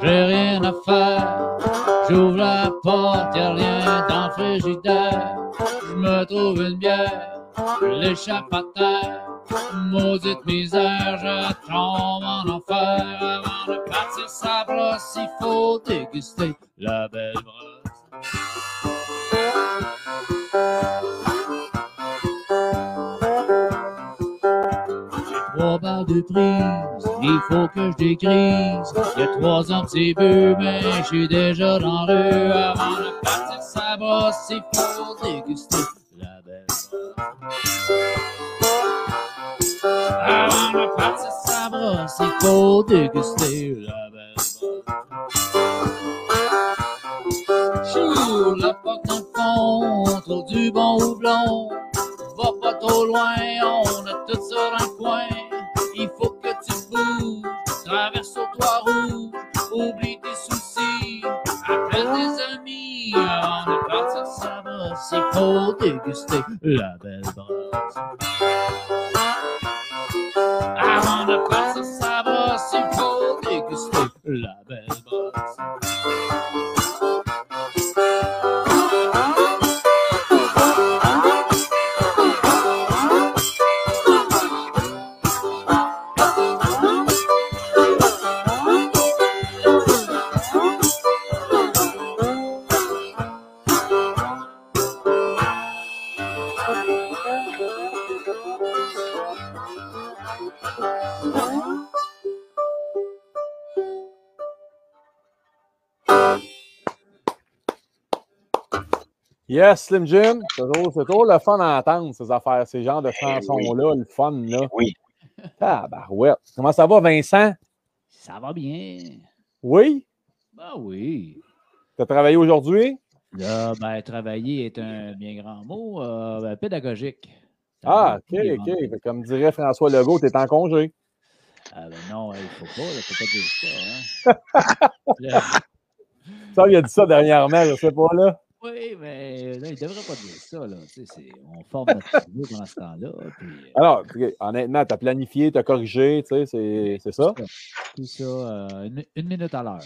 J'ai rien à faire, j'ouvre la porte, y'a rien dans le frigidaire. Je me trouve une bière, l'échappe à terre. Maudite misère, je tombe en enfer. Avant de partir sa brosse, il faut déguster la belle brosse. De prise, il faut que je dégrise. Il y a trois ans c'est bu, mais je suis déjà dans le. Avant de partir sa brosse, il faut déguster la belle. Avant de partir sa brosse, il faut déguster la belle. Chou, la porte dans le fond, du bon houblon. Va pas trop loin, on a tout dans le coin. Traverse au toit rouge, oublie tes soucis, appelle tes amis. Avant de partir sa brosse, il faut déguster la belle brosse. Avant de partir sa brosse, il faut déguster la belle brosse. Yes, Slim Jim, c'est toujours, c'est toujours le fun d'entendre ces affaires, ces genres de chansons-là, le fun, là. Oui. Tabarouette. Comment ça va, Vincent? Ça va bien. Oui? Ben oui. Tu as travaillé aujourd'hui? Là, ben, travailler est un bien grand mot, euh, ben, pédagogique. Ah, OK, OK. Comme dirait François Legault, tu es en congé. Ah, ben non, il faut pas, il faut pas dire ça. Hein? Là, Ça, il a dit ça dernièrement, je sais pas, là. Oui, mais là, il devrait pas dire ça. Là. Tu sais, c'est- on forme notre cerveau pendant ce temps-là. Puis, euh, Alors, honnêtement, tu as planifié, tu as corrigé, tu sais, c'est- c'est ça? tout ça, euh, une, une minute à l'heure.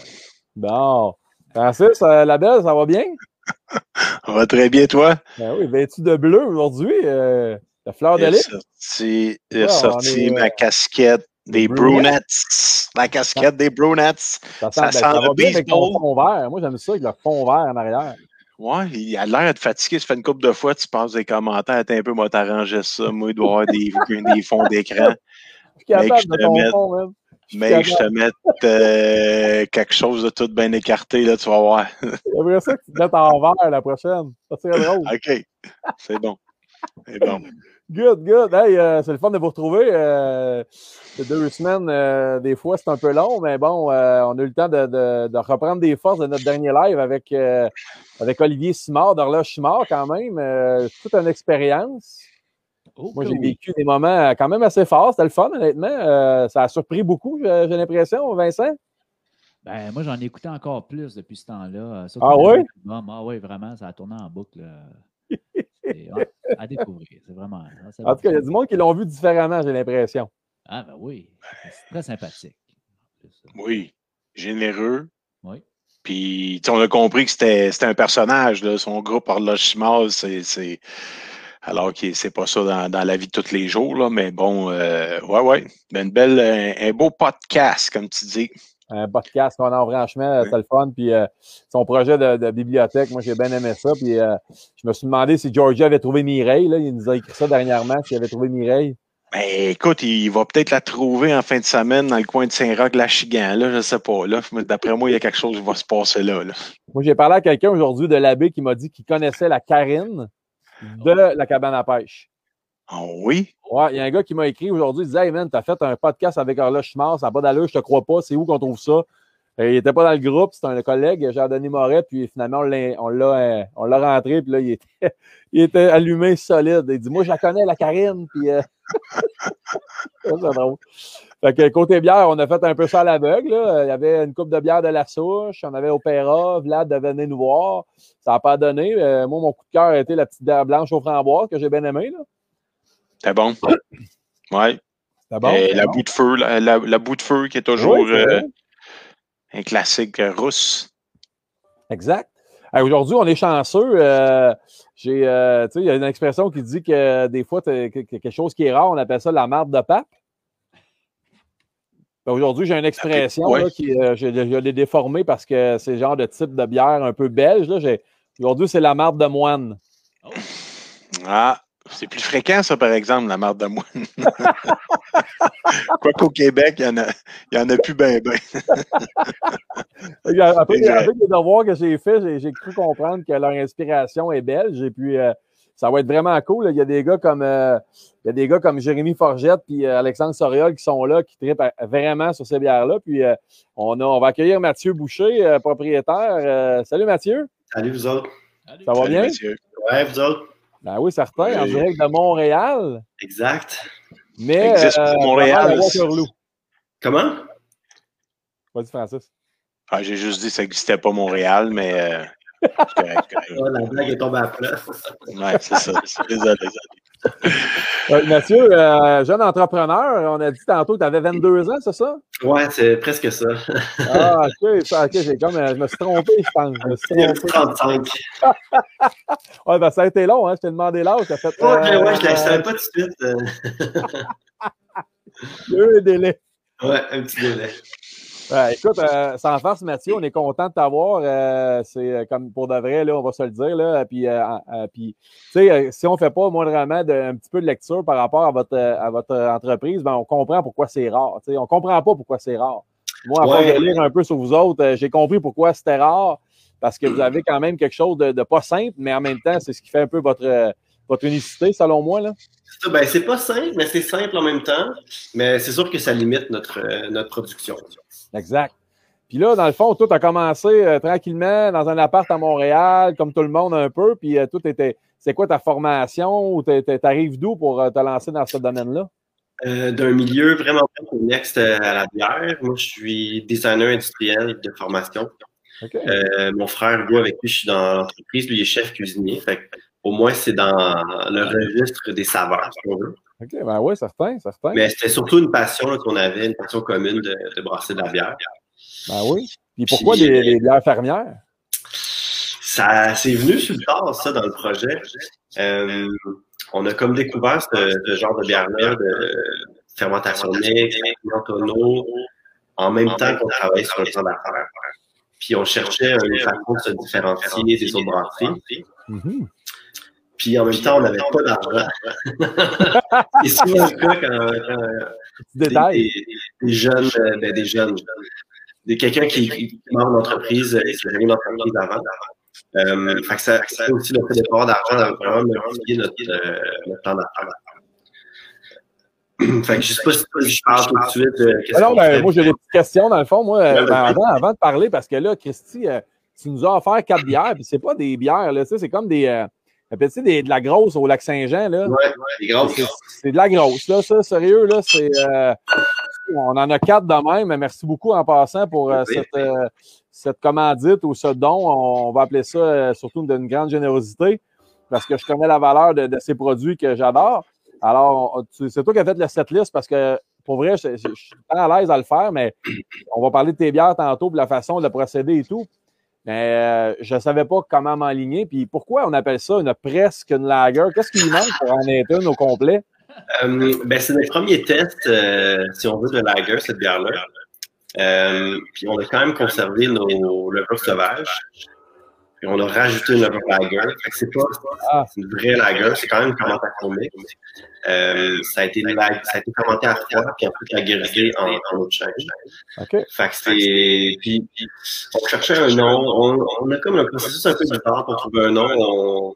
Bon. Francis, euh, la belle, ça va bien? Ça va très bien, toi? Ben oui, vêtu de bleu aujourd'hui, euh, la fleur de lys. sorti, j'ai sorti est, ma casquette des Brunettes. Brunettes. La casquette des Brunettes. Ça, Ça sent, sent ben, le avec ton fond vert. Moi, j'aime ça avec le fond vert en arrière. Ouais, il a l'air de fatigué. Ça fait une couple de fois, tu passes des commentaires. Attends un peu, moi, t'arranger ça. Moi, il doit y avoir des, des fonds d'écran. Capable je te fond, man. Je Mais te mette euh, quelque chose de tout bien écarté, là, tu vas voir. J'aimerais ça que tu te mettes en vert la prochaine. Ça serait drôle. OK. C'est bon. C'est bon. Good, good. Hey, euh, c'est le fun de vous retrouver. Euh, deux semaines, euh, des fois, c'est un peu long, mais bon, euh, on a eu le temps de, de- de reprendre des forces de notre dernier live avec, avec Olivier Simard, d'Horloge Simard, quand même. Toute une expérience. Oh, Moi, j'ai oui. vécu des moments quand même assez forts. C'était le fun, honnêtement. Ça a surpris beaucoup, j'ai l'impression, Vincent. Ben, moi, j'en ai écouté encore plus depuis ce temps-là. Ah album. Ah oui, vraiment, ça a tourné en boucle. C'est à découvrir. C'est vraiment. ah, c'est En tout cas, il y a du monde qui l'ont vu différemment, j'ai l'impression. Ah, ben oui. C'est très sympathique. Oui. Généreux. Oui. Puis, tu sais, on a compris que c'était c'était un personnage, là. Son groupe Horloge c'est. c'est- Alors que c'est pas ça dans, dans la vie de tous les jours, là. Mais bon, euh, ouais, ouais. Une belle, un, un beau podcast, comme tu dis. Un podcast qu'on a franchement, c'était le fun. Puis euh, son projet de, de bibliothèque, moi j'ai bien aimé ça. Puis euh, je me suis demandé si Georgia avait trouvé Mireille. Là. Il nous a écrit ça dernièrement, s'il avait trouvé Mireille. Ben, écoute, il va peut-être la trouver en fin de semaine dans le coin de Saint-Roch-Lachigan, là. Je sais pas, là. D'après moi, il y a quelque chose qui va se passer là, là. Moi, j'ai parlé à quelqu'un aujourd'hui de l'abbé qui m'a dit qu'il connaissait la Karine de la cabane à pêche. Ah oui? Ouais, il y a un gars qui m'a écrit aujourd'hui, il disait Hey man, t'as fait un podcast avec Horloge Chimard, ça n'a pas d'allure, je te crois pas, c'est où qu'on trouve ça? Euh, il n'était pas dans le groupe, c'était un collègue, Jean-Denis Moret, puis finalement, euh, on l'a rentré, puis là, il était, il était allumé solide. Il dit Moi, je la connais, la Karine, puis. euh, drôle. Fait que côté bière, on a fait un peu ça à l'aveugle. Il y avait une coupe de bière de la souche, on avait Opéra, Vlad de venir nous voir. Ça n'a pas donné. Euh, moi, mon coup de cœur a été la petite bière blanche au framboise que j'ai bien aimé. Là. C'était bon? Ouais. Bon? Et la bon. bout de feu, la, la, la bout de feu qui est toujours Oui, euh, un classique russe. Exact. Aujourd'hui, on est chanceux. Euh, j'ai, euh, il y a une expression qui dit que des fois, quelque chose qui est rare, on appelle ça la marde de pape. Ben, aujourd'hui, j'ai une expression qui euh, je, l'ai déformée parce que c'est le genre de type de bière un peu belge. Aujourd'hui, c'est la marde de moine. Ah, c'est plus fréquent, ça, par exemple, la marde de moine. Quoiqu'au Québec, il y en a, y en a plus bien, bien. Après, les devoirs que j'ai faits, j'ai cru comprendre que leur inspiration est belge. Et puis, euh, ça va être vraiment cool. Il y a des gars comme, euh, il y a des gars comme Jérémy Forgette puis euh, Alexandre Soriol qui sont là, qui trippent vraiment sur ces bières-là. Puis, on, a, on va accueillir Mathieu Boucher, propriétaire. salut, Mathieu. Salut, vous autres. Ça va bien? Mathieu. Ouais, vous autres. Ben oui, certain, en direct de Montréal. Exact. Mais existe euh, Montréal. Comment? Vas-y, Francis. Ah, J'ai juste dit que ça n'existait pas Montréal, mais. Euh, la blague est tombée à plat. Oui, c'est ça. Désolé. Mathieu, euh, jeune entrepreneur, on a dit tantôt que tu avais 22 ans, c'est ça? Oui, c'est presque ça. ah, ok, j'ai comme, je me suis trompé, je pense. Je me suis trompé. 35. ouais, ben, ça a été long, hein? Je t'ai demandé l'âge, fait. Ouais, euh, ouais, je ne la savais pas tout de suite. Euh. Il y a eu un délai. Ouais, un petit délai écoute, euh, sans farce, Mathieu, on est content de t'avoir. Euh, c'est euh, comme pour de vrai, là, on va se le dire. Là, puis, puis si on ne fait pas moindrement un petit peu de lecture par rapport à votre, à votre entreprise, ben, on comprend pourquoi c'est rare. On ne comprend pas pourquoi c'est rare. Moi, à force de lire un peu sur vous autres, j'ai compris pourquoi c'était rare. Parce que vous avez quand même quelque chose de, pas simple, mais en même temps, c'est ce qui fait un peu votre, votre unicité, selon moi. Là. Ben, c'est pas simple, mais c'est simple en même temps. Mais c'est sûr que ça limite notre, notre production. Exact. Puis là, dans le fond, tout a commencé euh, tranquillement dans un appart à Montréal, comme tout le monde un peu. Puis euh, tout était. C'est quoi ta formation ou t'arrives d'où pour euh, te lancer dans ce domaine-là? D'un milieu vraiment connexe à la bière. Moi, je suis designer industriel de formation. mon frère, Hugo, avec lui, je suis dans l'entreprise. Lui, il est chef cuisinier. Fait au moins, c'est dans le registre des saveurs, si on veut. OK, ben oui, certain, certain. Mais c'était surtout une passion qu'on avait, une passion commune de, brasser de la bière. Ben oui. Puis pourquoi les, les, bières fermières? Ça, c'est venu sur le tard, ça, dans le projet. Euh, on a comme découvert ce, genre de bière-là, de fermentation mixte, tonneau, en même temps qu'on travaillait sur le plan d'affaires. Puis on cherchait une façon de se différencier des autres brasseries. Mm-hmm. Puis en même temps, on n'avait pas d'argent. c'est souvent le cas quand, des, des, jeunes, euh, ben, des jeunes, des, quelqu'un qui, qui marre l'entreprise et qui a une entreprise avant. Euh, fait que ça, ça aussi le fait d'avoir d'argent dans vraiment modifier notre, euh, notre plan d'affaires. fait que je sais pas si je parle tout de suite. Euh, Alors, ben, moi, j'ai des petites questions dans le fond. Moi, ben, avant, avant, de parler, parce que là, Christy, euh, tu nous as offert quatre bières, puis c'est pas des bières, là, c'est comme des. Euh, tu sais, de la grosse au lac Saint-Jean, là? Ouais, des grosses. C'est de la grosse, là, ça, sérieux, là, c'est. Euh, on en a quatre de même, mais merci beaucoup en passant pour euh, cette, euh, cette commandite ou ce don. On, va appeler ça surtout d'une grande générosité parce que je connais la valeur de, ces produits que j'adore. Alors, c'est toi qui as fait le setlist parce que pour vrai, je, je suis à l'aise à le faire, mais on va parler de tes bières tantôt, de la façon de procéder et tout. Mais euh, je ne savais pas comment m'aligner. Puis pourquoi on appelle ça une presque une lager? Qu'est-ce qui manque pour en être une au complet? Euh, ben, c'est le premier test, euh, si on veut, de lager, cette bière-là. puis on a quand même conservé nos levures sauvages. Puis on a rajouté une lager. c'est pas ah. une vraie lager, c'est quand même une fermentation mixte. Euh, ça, a été ça a été fermenté à froid, puis ensuite lagerisé en, en eau de chêne. Okay. Fait que c'est. Puis, on cherchait un nom. On, on, a comme un processus un peu bizarre pour trouver un nom. On,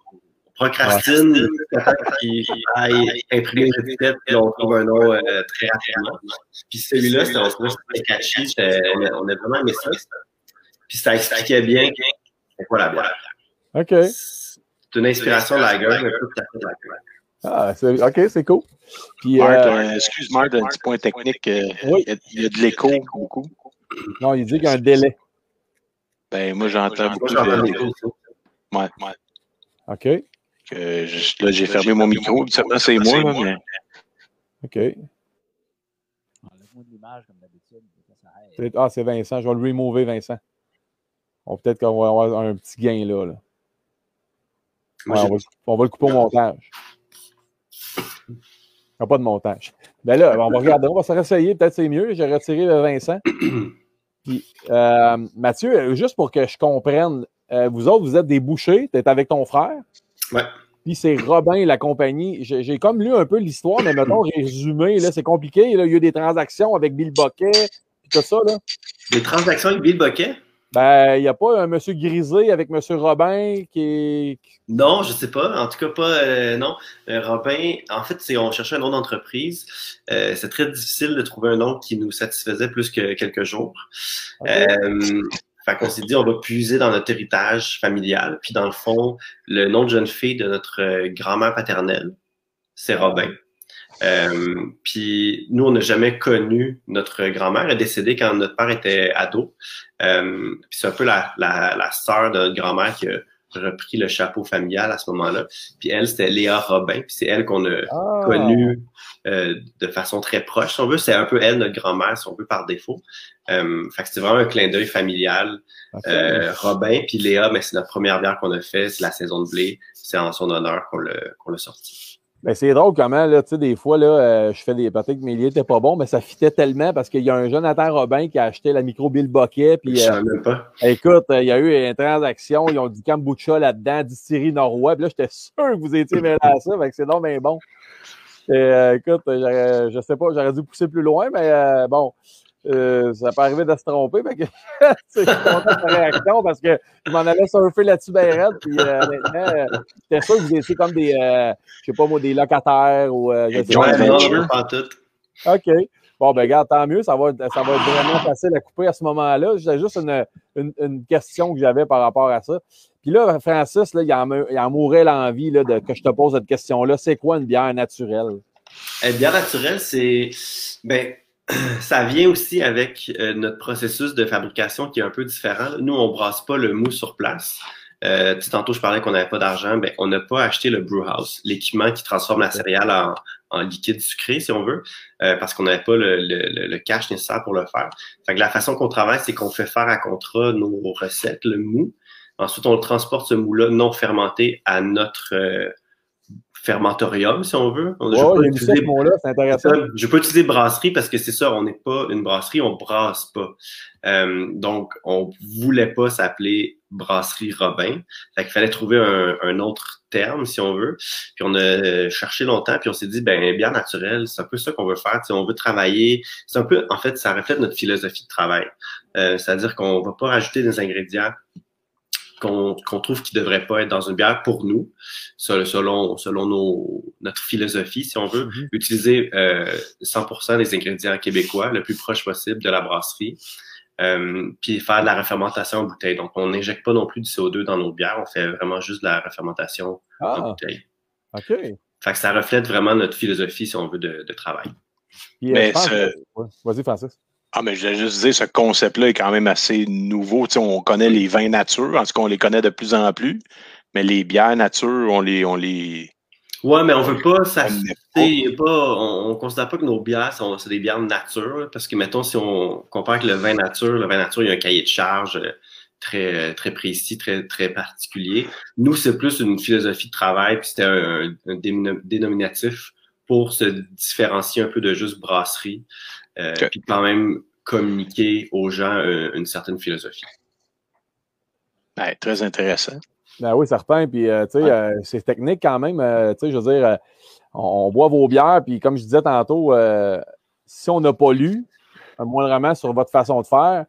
procrastine peut-être qu'il aille imprimer une étiquette, puis on trouve un nom euh, très rapidement. Puis celui-là, c'était un peu très caché. On a vraiment aimé ça. Puis ça expliquait bien c'est quoi la bière. OK. C'est une inspiration de la gueule. Ah, OK, c'est cool. Puis, euh, excuse-moi, un petit point technique. Euh, oui. il, y a, de l'écho beaucoup. Non, il dit qu'il y a un délai. Ben, moi, j'entends beaucoup de l'écho. Ouais, ouais. OK. Que je, là, j'ai fermé mon micro. Seulement, c'est moi, là, mais... OK. Enlève-moi de l'image, comme d'habitude. Ah, c'est Vincent. Je vais le remover, Vincent. On Peut-être qu'on va avoir un petit gain là. Ouais, on, va, on va le couper au montage. Il n'y a pas de montage. Ben là, on va regarder, on va se réessayer. Peut-être c'est mieux. J'ai retiré le Vincent. Puis, euh, Mathieu, juste pour que je comprenne, euh, vous autres, vous êtes des bouchers, tu es avec ton frère. Ouais. Puis c'est Robin et la compagnie. J'ai j'ai comme lu un peu l'histoire, mais mettons, résumé, là, c'est compliqué. Là, il y a eu des transactions avec Bill Boquet, puis tout ça. Là. Des transactions avec Bill Boquet? Ben, il n'y a pas un monsieur grisé avec monsieur Robin qui est. Non, je sais pas. En tout cas, pas. euh, non. Euh, Robin, en fait, c'est on cherchait un nom d'entreprise. Euh, c'est très difficile de trouver un nom qui nous satisfaisait plus que quelques jours. Euh, fait qu'on s'est dit, on va puiser dans notre héritage familial. Puis dans le fond, le nom de jeune fille de notre euh, grand-mère paternelle, c'est Robin. Euh, puis nous, on n'a jamais connu notre grand-mère. Elle est décédée quand notre père était ado. Euh, puis c'est un peu la, la, la sœur de notre grand-mère qui a repris le chapeau familial à ce moment-là. Puis elle, c'était Léa Robin. Puis c'est elle qu'on a Ah. connue euh, de façon très proche, si on veut. C'est un peu elle, notre grand-mère, si on veut, par défaut. Euh, fait que c'est vraiment un clin d'œil familial. Euh, Robin, puis Léa, mais c'est notre première bière qu'on a fait, c'est la saison de blé. C'est en son honneur qu'on l'a qu'on l'a sorti. Ben, c'est drôle comment, là, tu sais, des fois, là, euh, je fais des. Peut-être que mes liens n'étaient pas bons, mais ça fitait tellement parce qu'il y a un Jonathan Robin qui a acheté la micro Bill Boquet. Puis, Je euh, pas. écoute, euh, il y a eu une transaction, ils ont du kombucha là-dedans, distillerie Norrois. Puis là, j'étais sûr que vous étiez mêlé à ça, fait que c'est donc bien bon. Et, euh, écoute, je sais pas, j'aurais dû pousser plus loin, mais euh, bon, euh, ça peut arriver de se tromper. Fait que, je suis content de ta réaction parce que je m'en allais surfer là-dessus bien raide. Puis, euh, honnêtement, euh, j'étais sûr que vous étiez comme des, euh, je sais pas moi, des locataires ou. euh, je sais Joint pas. Ouais, non, venture. pas en tout. OK. Bon, ben, regarde, tant mieux. Ça va, être- ça va être vraiment facile à couper à ce moment-là. J'ai juste une, une, une question que j'avais par rapport à ça. Puis là, Francis, là, il, en, il en mourait l'envie là, de, que je te pose cette question-là. C'est quoi une bière naturelle? Euh, bière naturelle, c'est. Ben, ça vient aussi avec euh, notre processus de fabrication qui est un peu différent. Nous, on brasse pas le mou sur place. Euh, tu sais, tantôt, je parlais qu'on n'avait pas d'argent. Ben, on n'a pas acheté le brew house, l'équipement qui transforme la céréale en, en liquide sucré, si on veut, euh, parce qu'on n'avait pas le, le- le- le cash nécessaire pour le faire. Fait que la façon qu'on travaille, c'est qu'on fait faire à contrat nos recettes, le mou. Ensuite, on le transporte ce mou-là non fermenté à notre euh, fermentorium, si on veut. Je ça, utiliser-. C'est intéressant. Je peux utiliser brasserie parce que c'est ça, on n'est pas une brasserie, on brasse pas. Euh, donc, on voulait pas s'appeler brasserie Robin. Fait qu'il fallait trouver un, un autre terme, si on veut. Puis on a cherché longtemps, puis on s'est dit, ben, bière naturelle, c'est un peu ça qu'on veut faire. On veut travailler. C'est un peu, en fait, ça reflète notre philosophie de travail. Euh, C'est-à-dire qu'on va pas rajouter des ingrédients qu'on qu'on trouve qui devraient pas être dans une bière pour nous, selon, selon, nos, notre philosophie, si on veut Mhm. utiliser euh, 100% des ingrédients québécois, le plus proche possible de la brasserie, euh, puis faire de la refermentation en bouteille. Donc, on n'injecte pas non plus du CO2 dans nos bières, on fait vraiment juste de la refermentation en Ah, bouteille. OK. Fait que ça reflète vraiment notre philosophie, si on veut, de, de travail. Puis, euh, Mais ce- que- ouais. Vas-y, Francis. Ah, mais je voulais juste dire, ce concept-là est quand même assez nouveau. Tu sais, on connaît les vins nature, en tout cas, on les connaît de plus en plus, mais les bières nature, on les. On les Ouais, mais on veut pas n'est pas. on, on considère pas que nos bières sont c'est des bières nature, parce que mettons si on compare avec le vin nature, le vin nature il y a un cahier de charge euh, très très précis, très très particulier. Nous c'est plus une philosophie de travail, puis c'était un, un dénomina- dénominatif pour se différencier un peu de juste brasserie, euh, puis quand même communiquer aux gens euh, une certaine philosophie. Ben, très intéressant. Ben oui, certain. Puis, euh, tu sais, Ouais. euh, c'est technique quand même. euh, tu sais, je veux dire, euh, on, on boit vos bières, puis comme je disais tantôt, euh, si on n'a pas lu, un moindrement sur votre façon de faire,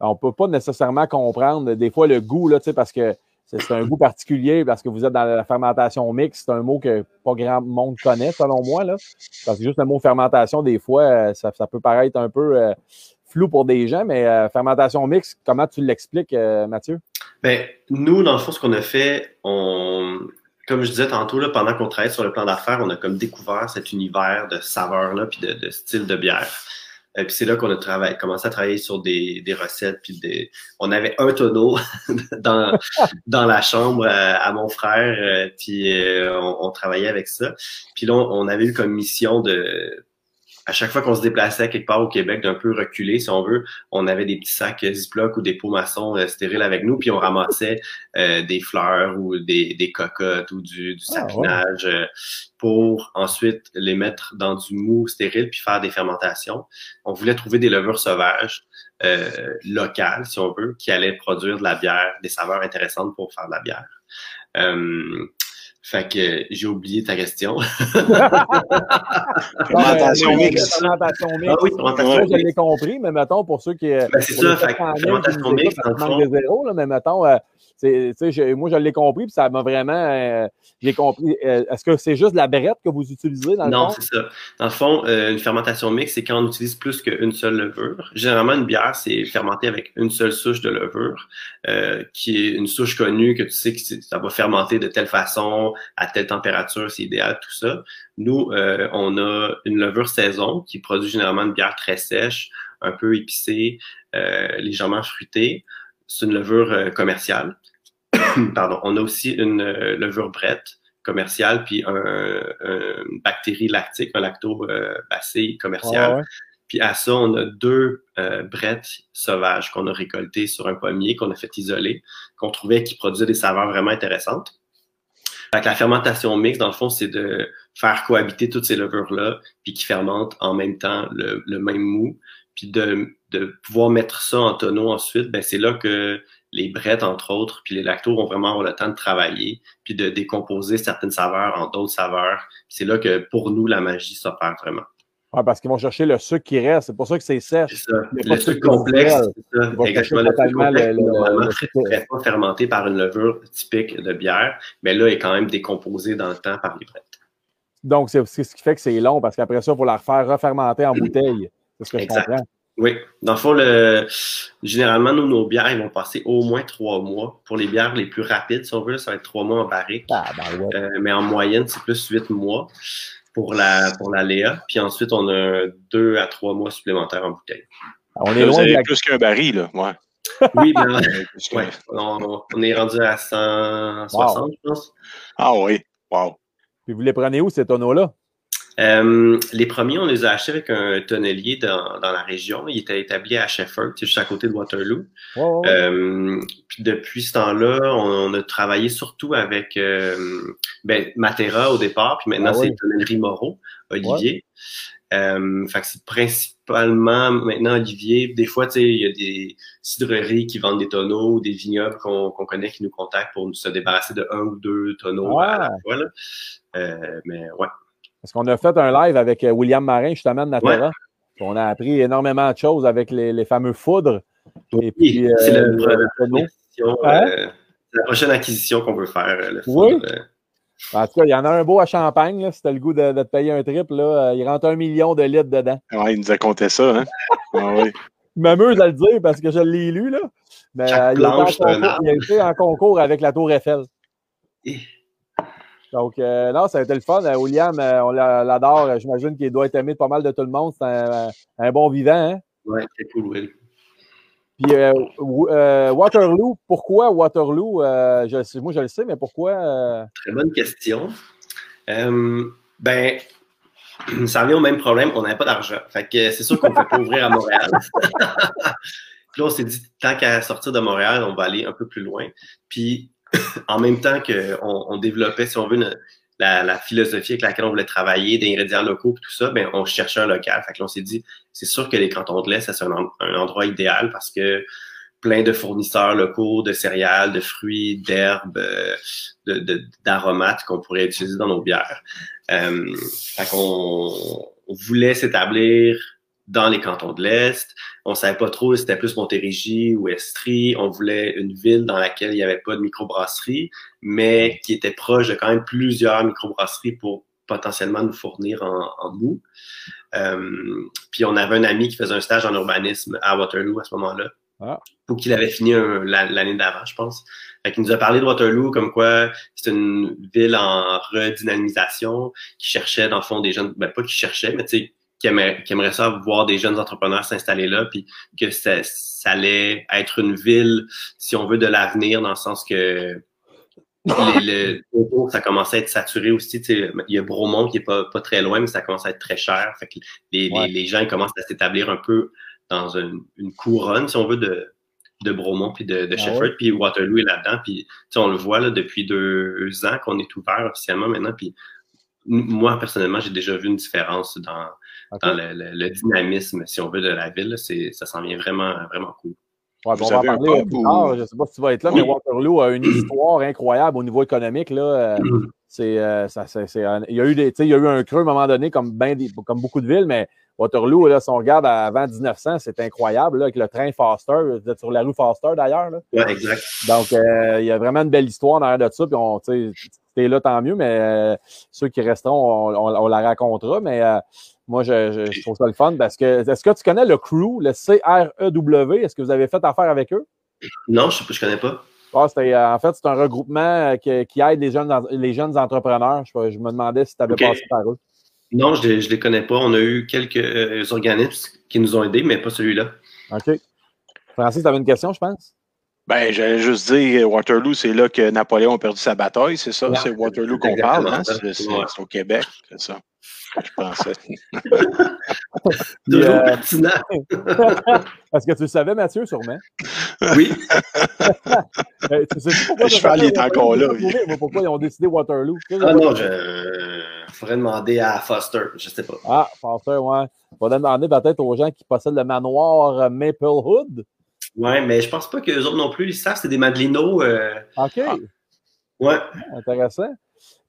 on ne peut pas nécessairement comprendre des fois le goût, là, tu sais, parce que c'est un goût particulier, parce que vous êtes dans la fermentation mixte, c'est un mot que pas grand monde connaît, selon moi. Là, parce que juste le mot fermentation, des fois, euh, ça, peut paraître un peu euh, flou pour des gens, mais euh, fermentation mixte, comment tu l'expliques, Mathieu? Ben, nous, dans le fond, ce qu'on a fait, on, comme je disais tantôt, là, pendant qu'on travaillait sur le plan d'affaires, on a comme découvert cet univers de saveurs-là, puis de, de style de bière. Et puis c'est là qu'on a travaillé, commencé à travailler sur des, des recettes, puis des, on avait un tonneau dans, dans la chambre à, à mon frère, euh, puis euh, on, on travaillait avec ça. Puis là, on avait eu comme mission de à chaque fois qu'on se déplaçait quelque part au Québec, d'un peu reculé, si on veut, on avait des petits sacs Ziploc ou des pots maçons euh, stériles avec nous, puis on ramassait euh, des fleurs ou des, des cocottes ou du, du Ah, ouais. sapinage euh, pour ensuite les mettre dans du mou stérile puis faire des fermentations. On voulait trouver des levures sauvages euh, locales, si on veut, qui allaient produire de la bière, des saveurs intéressantes pour faire de la bière. Fait que j'ai oublié ta question. Fermentation mixte. Fermentation mixte. Ah oui, fermentation je l'ai compris, mais mettons, pour ceux qui. Ben, c'est ça, fait que 400 000 qui fermentation mixte, ça manque de zéro, là, mais mettons, euh, c'est- tu sais, je- moi, je l'ai compris, puis ça m'a vraiment. euh, j'ai compris. Euh, Est-ce que c'est juste la brette que vous utilisez dans le Non, c'est ça. Dans le fond, euh, une fermentation mixte, c'est quand on utilise plus qu'une seule levure. Généralement, une bière, c'est fermenté avec une seule souche de levure, euh, qui est une souche connue que tu sais que ça va fermenter de telle façon, à telle température, c'est idéal, tout ça. Nous, euh, on a une levure saison qui produit généralement une bière très sèche, un peu épicée, euh, légèrement fruitée. C'est une levure euh, commerciale. Pardon. On a aussi une levure brette commerciale, puis un, un- une bactérie lactique, un lactobacille commercial. Ouais. Puis à ça, on a deux euh, brettes sauvages qu'on a récoltées sur un pommier, qu'on a fait isoler, qu'on trouvait qui produisaient des saveurs vraiment intéressantes. La fermentation mixte, dans le fond, c'est de faire cohabiter toutes ces levures-là, puis qui fermentent en même temps le, le même mou, puis de, de pouvoir mettre ça en tonneau ensuite, ben c'est là que les brettes, entre autres, puis les lactos vont vraiment avoir le temps de travailler, puis de décomposer certaines saveurs en d'autres saveurs. C'est là que, pour nous, la magie s'opère vraiment. Ouais, parce qu'ils vont chercher le sucre qui reste. C'est pour ça que c'est C'est sèche. Il pas Le sucre complexe, c'est ça. Il Exactement. chercher Le sucre totalement complexe, le- le- normalement, le ne serait pas fermenté par une levure typique de bière, mais là, est quand même décomposé dans le temps par les brettes. Donc, c'est c'est ce qui fait que c'est long, parce qu'après ça, il faut la refaire refermenter en bouteille. C'est ce que je comprends. Oui. Dans le fond, le... généralement, nous, nos bières, ils vont passer au moins trois mois. Pour les bières les plus rapides, si on veut, ça va être trois mois en barrique. Ah, ben ouais. Euh, mais en moyenne, c'est plus huit mois pour la, pour la Léa. Puis ensuite, on a deux à trois mois supplémentaires en bouteille. On est Là, vous loin de avez plus qu'un baril, là. Ouais. Oui, ben, ouais, on, on est rendu à 160, je pense. Ah oui. Wow. Puis vous les prenez où, ces tonneaux-là? Euh, les premiers, on les a achetés avec un tonnelier dans, dans la région. Il était établi à Shefford, c'est juste à côté de Waterloo. Ouais, ouais, ouais. Euh, puis depuis ce temps-là, on, on a travaillé surtout avec euh, ben, Matera au départ, puis maintenant Ah oui. c'est Tonnellerie Moreau, Olivier. Euh, fait que c'est principalement maintenant Olivier. Des fois, tu sais, il y a des cidreries qui vendent des tonneaux ou des vignobles qu'on connaît qui nous contactent pour nous se débarrasser de un ou deux tonneaux à la fois. là. Euh, mais ouais. Parce qu'on a fait un live avec euh, William Marin, justement, de Natera. Puis On a appris énormément de choses avec les, les fameux foudres. Et puis, Oui, c'est euh, le- le tonneau. Acquisition, Hein? euh, c'est la prochaine acquisition qu'on veut faire. euh, Le Oui. foudre, euh, En tout cas, il y en a un beau à Champagne. Là, si tu as le goût de, de te payer un trip, là, euh, il rentre un million de litres dedans. Ouais, il nous a compté ça, hein? Ah oui. Je m'amuse à le dire parce que je l'ai lu. Là. Mais euh, il, était en planche, c'est un concours, arbre. il a été en concours avec la Tour Eiffel. Donc, euh, non, ça a été le fun. Euh, William, euh, on l'a- l'adore. J'imagine qu'il doit être aimé de pas mal de tout le monde. C'est un, un bon vivant. Hein? Ouais, c'est cool, Will. Puis Waterloo, pourquoi Waterloo? Je moi, je le sais, mais pourquoi? Très bonne question. Ben, ça revient au même problème, on n'avait pas d'argent. Fait que c'est sûr qu'on ne peut pas ouvrir à Montréal. Puis là, on s'est dit, tant qu'à sortir de Montréal, on va aller un peu plus loin. Puis, en même temps qu'on on développait, si on veut, la, la philosophie avec laquelle on voulait travailler, des ingrédients locaux, puis tout ça, ben, on cherchait un local. Fait que là, on s'est dit, c'est sûr que les cantons de l'Est, c'est un, un endroit idéal parce que plein de fournisseurs locaux de céréales, de fruits, d'herbes, euh, de- de- d'aromates qu'on pourrait utiliser dans nos bières. Euh, fait qu'on on voulait s'établir dans les cantons de l'Est. On savait pas trop si c'était plus Montérégie ou Estrie. On voulait une ville dans laquelle il n'y avait pas de microbrasserie, mais qui était proche de quand même plusieurs microbrasseries pour potentiellement nous fournir en, en mou. Euh, puis on avait un ami qui faisait un stage en urbanisme à Waterloo à ce moment-là. Ah. Ou qu'il avait fini l'année d'avant, je pense. Fait qu'il nous a parlé de Waterloo comme quoi c'est une ville en redynamisation qui cherchait, dans le fond, des jeunes, ben pas qui cherchait, mais tu sais, qui aimerait, qui aimerait ça voir des jeunes entrepreneurs s'installer là, puis que ça, ça allait être une ville, si on veut, de l'avenir, dans le sens que les, le, ça commence à être saturé aussi. Il y a Bromont qui est pas, pas très loin, mais ça commence à être très cher. Fait que les, les, les gens commencent à s'établir un peu dans une, une, couronne, si on veut, de, de Bromont puis de, de ah Shefford. Puis Waterloo est là-dedans. Puis on le voit là, depuis deux ans qu'on est ouvert officiellement maintenant. Puis moi, personnellement, j'ai déjà vu une différence dans, dans le, le, dynamisme, si on veut, de la ville. Ça s'en vient vraiment, vraiment cool. Ouais, on va en parler plus tard. Je ne sais pas si tu vas être là, mais Waterloo a une histoire incroyable au niveau économique. Là. Euh, c'est, euh, ça, c'est, il, y a eu des, il y a eu un creux à un moment donné, comme, ben comme beaucoup de villes, mais Waterloo, là, si on regarde avant 1900, c'est incroyable, là, avec le train Foster. Vous êtes sur la rue Foster, d'ailleurs. Oui, exact. Donc, euh, il y a vraiment une belle histoire derrière de ça. Puis, on, tu es là, tant mieux, mais ceux qui resteront, on, on, la racontera. Mais moi, je, je, trouve ça le fun parce que est-ce que tu connais le crew, le CREW? Est-ce que vous avez fait affaire avec eux? Non, je ne connais pas. Ah, en fait, c'est un regroupement euh, qui, qui, aide les jeunes, les jeunes entrepreneurs. Je, je me demandais si tu avais passé par eux. Non, je ne les connais pas. On a eu quelques euh, organismes qui nous ont aidés, mais pas celui-là. OK. Francis, tu avais une question, je pense? Ben, j'allais juste dire, Waterloo, c'est là que Napoléon a perdu sa bataille, c'est ça? c'est Waterloo qu'on parle, hein? C'est au Québec, c'est ça je pensais. Toujours euh... pertinent. Est-ce que tu le savais, Mathieu, sûrement? Oui. Euh, tu sais pourquoi je cheval est encore là. Pourquoi ils ont décidé Waterloo? Ah non, je faudrait demander à Foster, je ne sais pas. Ah, Foster, ouais. Il faudrait demander peut-être aux gens qui possèdent le manoir Maplewood. Oui, mais je pense pas qu'eux autres non plus, ils savent, c'est des Madelinos. Euh... OK. Ah. Ouais. Intéressant.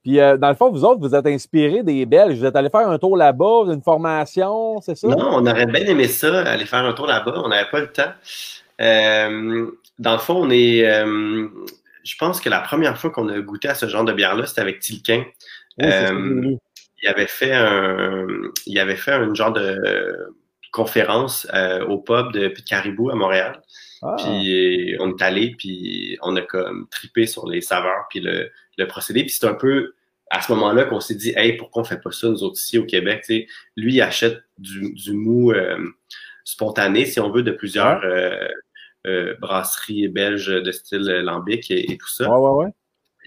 Puis, euh, dans le fond, vous autres, vous êtes inspirés des Belges. Vous êtes allés faire un tour là-bas, une formation, c'est ça? Non, on aurait bien aimé ça, aller faire un tour là-bas. On n'avait pas le temps. Euh, dans le fond, on est. Euh, je pense que la première fois qu'on a goûté à ce genre de bière-là, c'était avec Tilquin. il avait fait un. Il avait fait un genre de conférence au pub de Caribou à Montréal. Ah. Puis on est allé, puis on a comme tripé sur les saveurs, puis le, le procédé. Puis c'est un peu à ce moment-là qu'on s'est dit, hey, pourquoi on fait pas ça nous autres ici au Québec? lui, il achète du, du mou euh, spontané, si on veut, de plusieurs euh, euh, brasseries belges de style lambic et, tout ça. Ouais, ouais, ouais.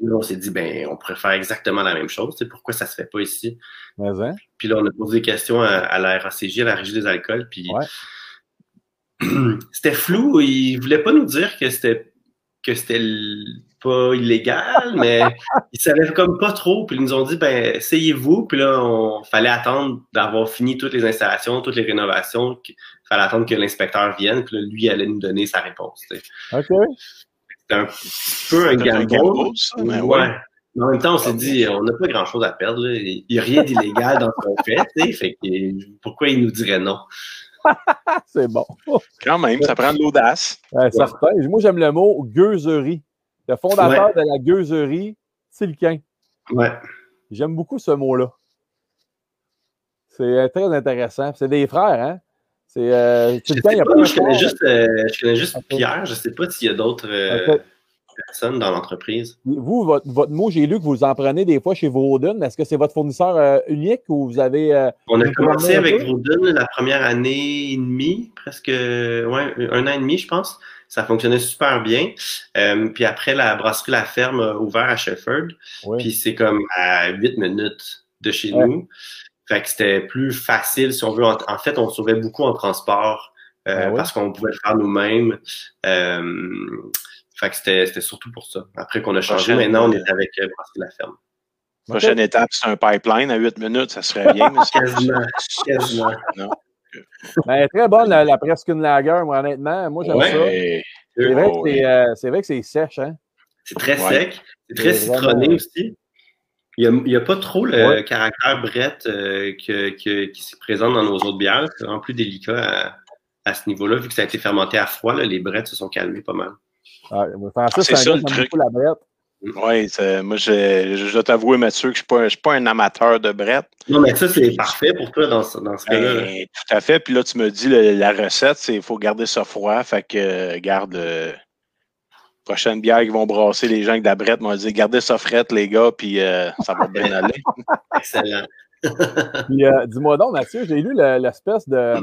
là, on s'est dit, ben, on pourrait faire exactement la même chose. Pourquoi ça se fait pas ici? hein? Puis là, on a posé des questions à, la RACJ, à la Régie des alcools. Puis c'était flou. Ils voulaient pas nous dire que c'était que c'était pas illégal, mais ils savaient comme pas trop. Puis ils nous ont dit, ben, essayez-vous. Puis là, on fallait attendre d'avoir fini toutes les installations, toutes les rénovations. Il fallait attendre que l'inspecteur vienne. Puis là, lui, il allait nous donner sa réponse. OK. C'était un peu un gamble. Mais ouais. Mais en même temps, on s'est dit, on n'a pas grand-chose à perdre. Là. Il n'y a rien d'illégal dans ce qu'on fait. Fait que, pourquoi il nous dirait non? c'est bon. Quand même, ça prend de l'audace. Ouais, certain. Moi, j'aime le mot gueuserie. Le fondateur de la gueuserie, Silquin. Ouais. J'aime beaucoup ce mot-là. C'est euh, très intéressant. C'est des frères, hein? C'est euh, pas je, connais juste, euh, je connais juste Pierre. Je ne sais pas s'il y a d'autres. Euh, personne dans l'entreprise. Vous, votre, votre mot, j'ai lu que vous en prenez des fois chez Vauden. Est-ce que c'est votre fournisseur euh, unique ou vous avez. Euh, on a commencé avec Vauden la première année et demie, presque ouais, un an et demi, je pense. Ça fonctionnait super bien. Euh, puis après, la brasserie La Ferme a ouvert à Shefford. Puis c'est comme à 8 minutes de chez nous. Fait que c'était plus facile, si on veut. En, fait, on sauvait beaucoup en transport. Ah parce qu'on pouvait le faire nous-mêmes. Fait que c'était surtout pour ça. Après qu'on a changé, maintenant, on est avec euh, la ferme. Prochaine étape, c'est un pipeline à 8 minutes, ça serait bien. quasiment. quasiment. Non. Ben, très bonne, la, la, presque une lager, moi, honnêtement. Moi, j'aime ça. C'est vrai, oh, euh, vrai, que c'est sèche, hein? C'est très sec. C'est très citronné aussi. Il n'y a, a, pas trop le caractère brette euh, que, que, qui se présente dans nos autres bières. C'est vraiment plus délicat à, à ce niveau-là. Vu que ça a été fermenté à froid, là, les brettes se sont calmées pas mal. Ah, c'est ça le truc. La oui, moi, je, je dois t'avouer, Mathieu, que je ne suis, pas un amateur de brette. Non, mais ça, c'est parfait pour toi dans, ce, dans ce cas-là. Ben, tout à fait. Puis là, tu me dis, la recette, c'est qu'il faut garder ça froid. Fait que, garde, euh, prochaine bière qui vont brasser les gens avec de la brette, m'ont dit, gardez ça frette, les gars, puis euh, ça va bien aller. Excellent. puis, euh, dis-moi donc, Mathieu, j'ai lu l'espèce de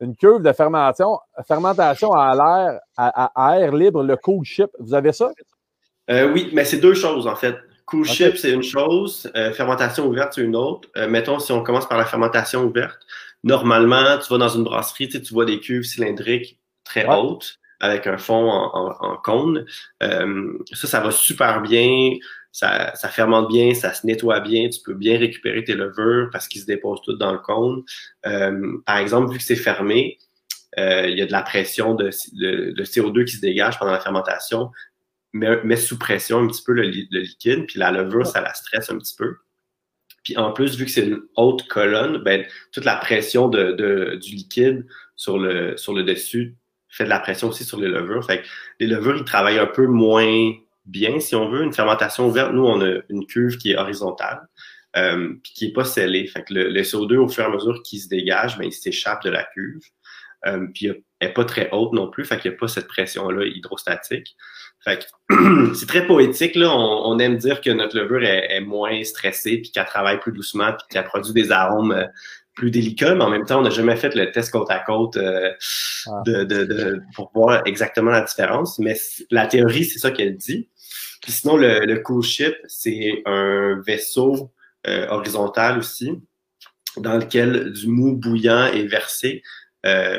une cuve de fermentation, fermentation à l'air, à, air libre, le cool ship. Vous avez ça? Euh, oui, mais c'est deux choses en fait. Cool chip, c'est une chose. Euh, fermentation ouverte, c'est une autre. Euh, mettons, si on commence par la fermentation ouverte, normalement, tu vas dans une brasserie, tu, sais, tu vois des cuves cylindriques très hautes avec un fond en, en, cône. Euh, ça, ça va super bien. Ça, ça, fermente bien, ça se nettoie bien, tu peux bien récupérer tes levures parce qu'ils se déposent toutes dans le cône. par exemple, vu que c'est fermé, il y a de la pression de, de, de, CO2 qui se dégage pendant la fermentation met, sous pression un petit peu le, liquide, puis la levure, ça la stresse un petit peu. Puis en plus, vu que c'est une haute colonne, ben, toute la pression de, de, du liquide sur le, sur le dessus fait de la pression aussi sur les levures. Fait que les levures, ils travaillent un peu moins bien, si on veut. Une fermentation ouverte, nous, on a une cuve qui est horizontale, euh, puis qui n'est pas scellée. Fait que le, CO2, au fur et à mesure qu'il se dégage, ben, il s'échappe de la cuve. Euh, puis elle n'est pas très haute non plus, fait qu'il n'y a pas cette pression-là hydrostatique. Fait c'est très poétique, là. On, aime dire que notre levure est, moins stressée, puis qu'elle travaille plus doucement, puis qu'elle produit des arômes euh, plus délicats, mais en même temps, on n'a jamais fait le test côte à côte euh, ah. de, de, de, pour voir exactement la différence. Mais la théorie, c'est ça qu'elle dit. Puis sinon, le, le cool ship, c'est un vaisseau euh, horizontal aussi, dans lequel du mou bouillant est versé,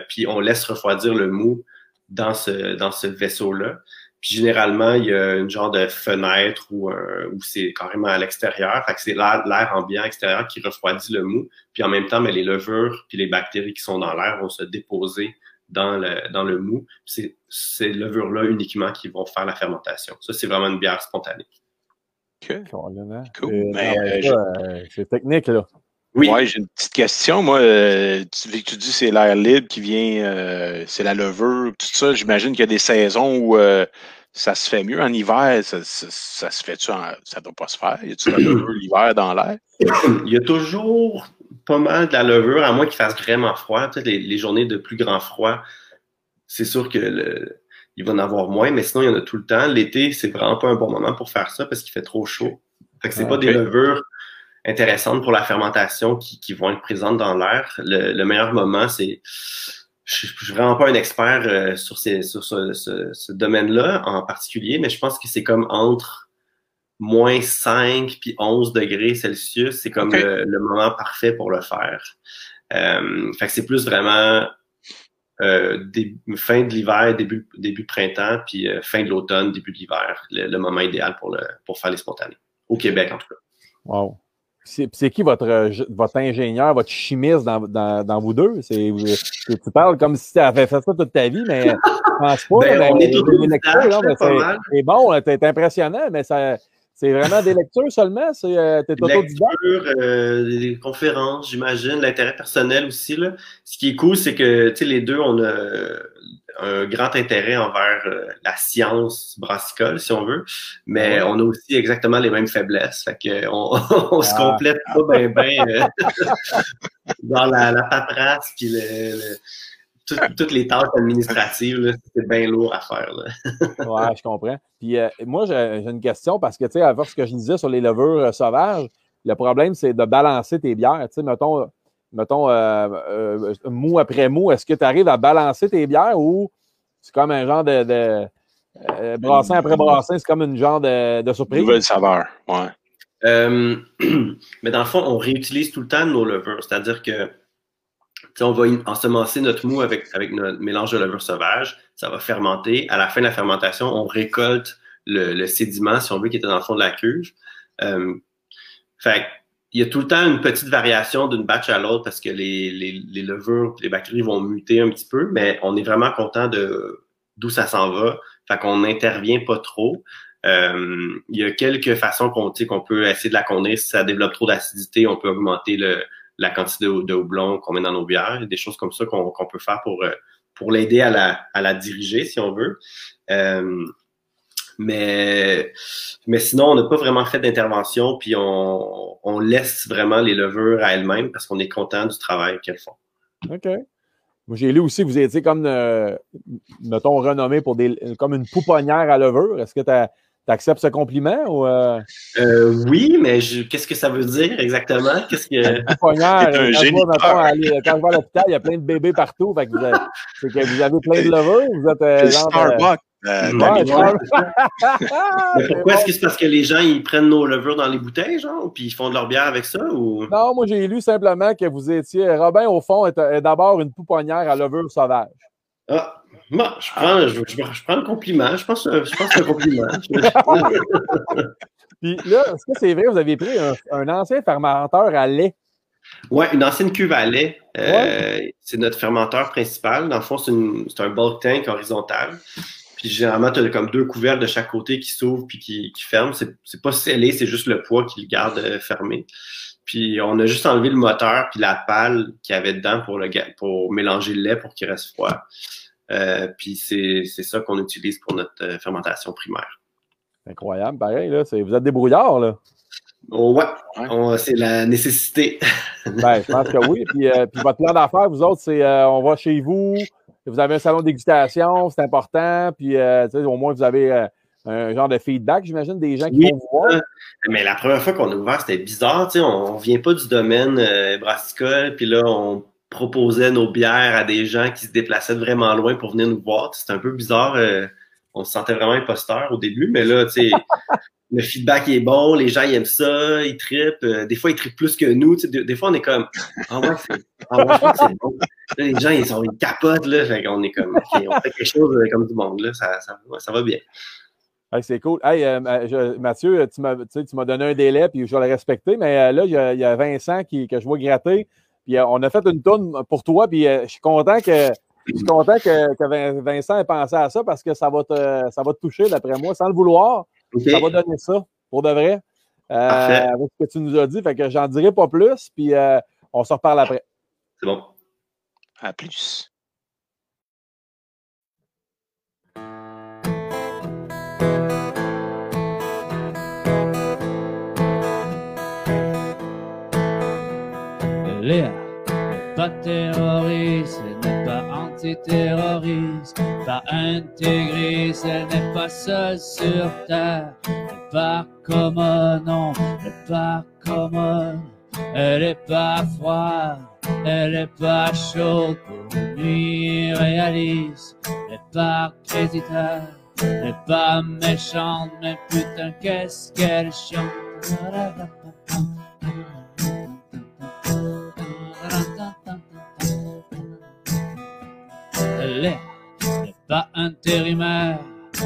puis on laisse refroidir le mou dans ce, dans ce vaisseau-là. Puis généralement, il y a une genre de fenêtre où, où c'est carrément à l'extérieur. Fait que c'est l'air ambiant extérieur qui refroidit le mou. Puis en même temps, mais les levures puis les bactéries qui sont dans l'air vont se déposer dans le, dans le mou. C'est ces levures-là uniquement qui vont faire la fermentation. Ça, c'est vraiment une bière spontanée. OK. Cool. Euh, c'est technique, là. Oui. Ouais, j'ai une petite question. Moi, euh, tu, tu dis c'est l'air libre qui vient, euh, c'est la levure, tout ça. J'imagine qu'il y a des saisons où euh, ça se fait mieux. En hiver, ça, se fait-tu, ça doit pas se faire. Y a-tu de la levure l'hiver dans l'air? Il y a toujours pas mal de la levure, à moins qu'il fasse vraiment froid. Peut-être les, journées de plus grand froid, c'est sûr que le, il va en avoir moins, mais sinon, il y en a tout le temps. L'été, c'est vraiment pas un bon moment pour faire ça parce qu'il fait trop chaud. Fait que c'est ah, pas des levures intéressantes pour la fermentation qui, qui vont être présentes dans l'air. Le, meilleur moment, c'est je ne suis vraiment pas un expert euh, sur, ces, sur ce, ce, domaine-là en particulier, mais je pense que c'est comme entre moins 5 puis 11 degrés Celsius, c'est comme le, moment parfait pour le faire. Euh, fait que c'est plus vraiment euh, fin de l'hiver, début, début de printemps, puis euh, fin de l'automne, début de l'hiver, le, le, moment idéal pour, le, pour faire les spontanés. Au Québec, en tout cas. Wow. C'est qui votre, euh, votre ingénieur, votre chimiste dans, dans, dans vous deux? Tu parles comme si tu avais fait ça toute ta vie, mais je pense pas. Ben, on est tout C'est bon, c'est impressionnant, mais ça, c'est vraiment des lectures seulement? C'est euh, lectures, euh, des conférences, j'imagine, l'intérêt personnel aussi. Là. Ce qui est cool, c'est que les deux, on a un grand intérêt envers euh, la science brassicole, si on veut, mais on a aussi exactement les mêmes faiblesses. Fait que on, on se ah. complète pas bien euh, dans la, la paperasse puis le, toutes les tâches administratives, c'est bien lourd à faire. ouais, je comprends. Puis euh, moi, j'ai une question parce que, tu sais, à voir ce que je disais sur les levures sauvages, le problème, c'est de balancer tes bières. Tu sais, mettons, mettons, euh, euh, mou après mou, est-ce que tu arrives à balancer tes bières ou c'est comme un genre de, de euh, brassin après brassin, c'est comme une genre de, de surprise? Nouvelle saveur, ouais. mais dans le fond, on réutilise tout le temps nos levures, c'est-à-dire que on va ensemencer notre mou avec, avec notre mélange de levure sauvage, ça va fermenter. À la fin de la fermentation, on récolte le, le sédiment, si on veut, qui était dans le fond de la cuve. Euh, fait il y a tout le temps une petite variation d'une batch à l'autre parce que les, les, les levures, les bactéries vont muter un petit peu, mais on est vraiment content de d'où ça s'en va. Fait qu'on n'intervient pas trop. Euh, il y a quelques façons qu'on qu'on peut essayer de la connaître. Si ça développe trop d'acidité, on peut augmenter le, la quantité de, de houblon qu'on met dans nos bières. Des choses comme ça qu'on qu'on peut faire pour, euh, pour l'aider à la, à la diriger, si on veut. Euh, mais, mais sinon, on n'a pas vraiment fait d'intervention, puis on, on, laisse vraiment les levures à elles-mêmes parce qu'on est content du travail qu'elles font. OK. Moi, j'ai lu aussi, vous étiez comme, euh, mettons, renommé pour des, comme une pouponnière à levure. Est-ce que tu acceptes ce compliment ou euh? Euh, oui, mais qu'est-ce que ça veut dire exactement? Qu'est-ce que. Pouponnière, quand, je vois, quand, je vois, à l'hôpital, il y a plein de bébés partout. Fait que vous, avez, que vous avez plein de levures. Vous êtes, Starbucks. Euh, Ouais, Tammy ouais. Trump. Mais pourquoi est-ce que c'est parce que les gens ils prennent nos levures dans les bouteilles, genre, puis ils font de leur bière avec ça ou? Non, moi, j'ai lu simplement que vous étiez. Robin, au fond, est, est d'abord une pouponnière à levure sauvage. Ah, moi, je prends, je, je- je prends le compliment. Je pense, je pense que c'est un compliment. Puis là, est-ce que c'est vrai, vous avez pris un, un ancien fermenteur à lait? ouais, une ancienne cuve à lait. Euh, C'est notre fermenteur principal. Dans le fond, c'est un bulk tank horizontal. Puis généralement, tu as comme deux couverts de chaque côté qui s'ouvrent puis qui, qui ferment. C'est pas scellé, c'est juste le poids qui le garde euh, fermé. Puis on a juste enlevé le moteur puis la pale qu'il y avait dedans pour, le, ga- pour mélanger le lait pour qu'il reste froid. Euh, puis c'est ça qu'on utilise pour notre euh, fermentation primaire. Incroyable, pareil, là. Vous êtes des brouillards, là. Oh, ouais, c'est la nécessité. Ben, je pense que oui. Puis, euh, puis votre plan d'affaires, vous autres, c'est euh, on va chez vous, vous avez un salon de dégustation, c'est important. Puis, euh, au moins, vous avez euh, un genre de feedback, j'imagine, des gens qui Oui. vont vous voir. Mais la première fois qu'on a ouvert, c'était bizarre. tu sais, On, on vient pas du domaine euh, brassicole, puis là, on proposait nos bières à des gens qui se déplaçaient de vraiment loin pour venir nous voir. C'était un peu bizarre. euh, on se sentait vraiment imposteur au début, mais là, tu sais, le feedback est bon, les gens aiment ça, ils trippent. euh, des fois, ils trippent plus que nous. Des, fois, on est comme Ah c'est bon. Là, les gens, ils, sont, ils capotent, là. Est comme on fait quelque chose euh, comme du monde, là. Ça, ça, va bien. C'est cool. Hey, euh, Mathieu, tu m'as tu donné un délai, puis je vais le respecter. Mais euh, là, il y, a, Vincent qui, que je vois gratter. Puis on a fait une tourne pour toi, puis je suis content que. Je suis content que, que Vin- Vincent ait pensé à ça parce que ça va te, ça va te toucher, d'après moi, sans le vouloir. OK? Ça va donner ça, pour de vrai. Euh, avec ce que tu nous as dit. Fait que j'en dirai pas plus, puis euh, on se reparle après. C'est bon. À plus. Léa n'est pas terroriste, antiterroriste, pas intégriste, elle n'est pas seule sur terre, elle n'est pas commode, non, elle n'est pas commode, elle n'est pas froide, elle n'est pas chaude pour nuit réaliste, elle n'est pas créditable, elle n'est pas méchante, mais putain qu'est-ce qu'elle chante? Pas intérimaire,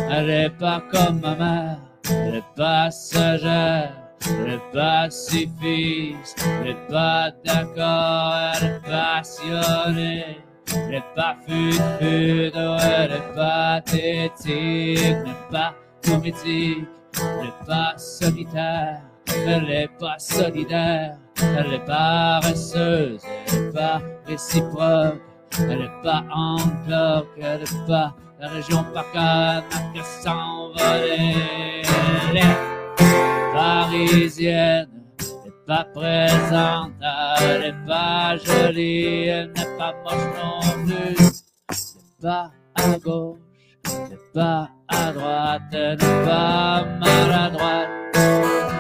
elle est pas comme ma mère, elle est pas sagère, elle est pas pacifiste, elle est pas d'accord, elle est passionnée, elle est pas fut elle est pathétique, elle n'est pas comédique, elle est pas solitaire, elle est pas solidaire, elle est paresseuse, elle est pas réciproque. Elle est pas en bloc, elle est pas la région par qu'à s'envoler. Elle parisienne, elle est pas présentable, elle est pas jolie, elle n'est pas moche non plus. Elle pas à gauche, elle pas à droite, elle n'est pas maladroite.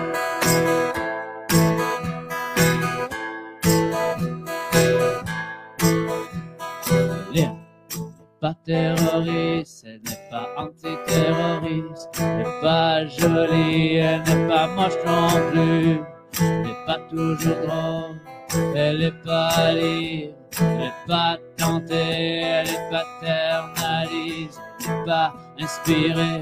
Pas terroriste, elle n'est pas antiterroriste, elle n'est pas jolie, elle n'est pas moche non plus, elle n'est pas toujours drôle, elle n'est pas libre, elle n'est pas tentée, elle est paternaliste, elle n'est pas inspirée,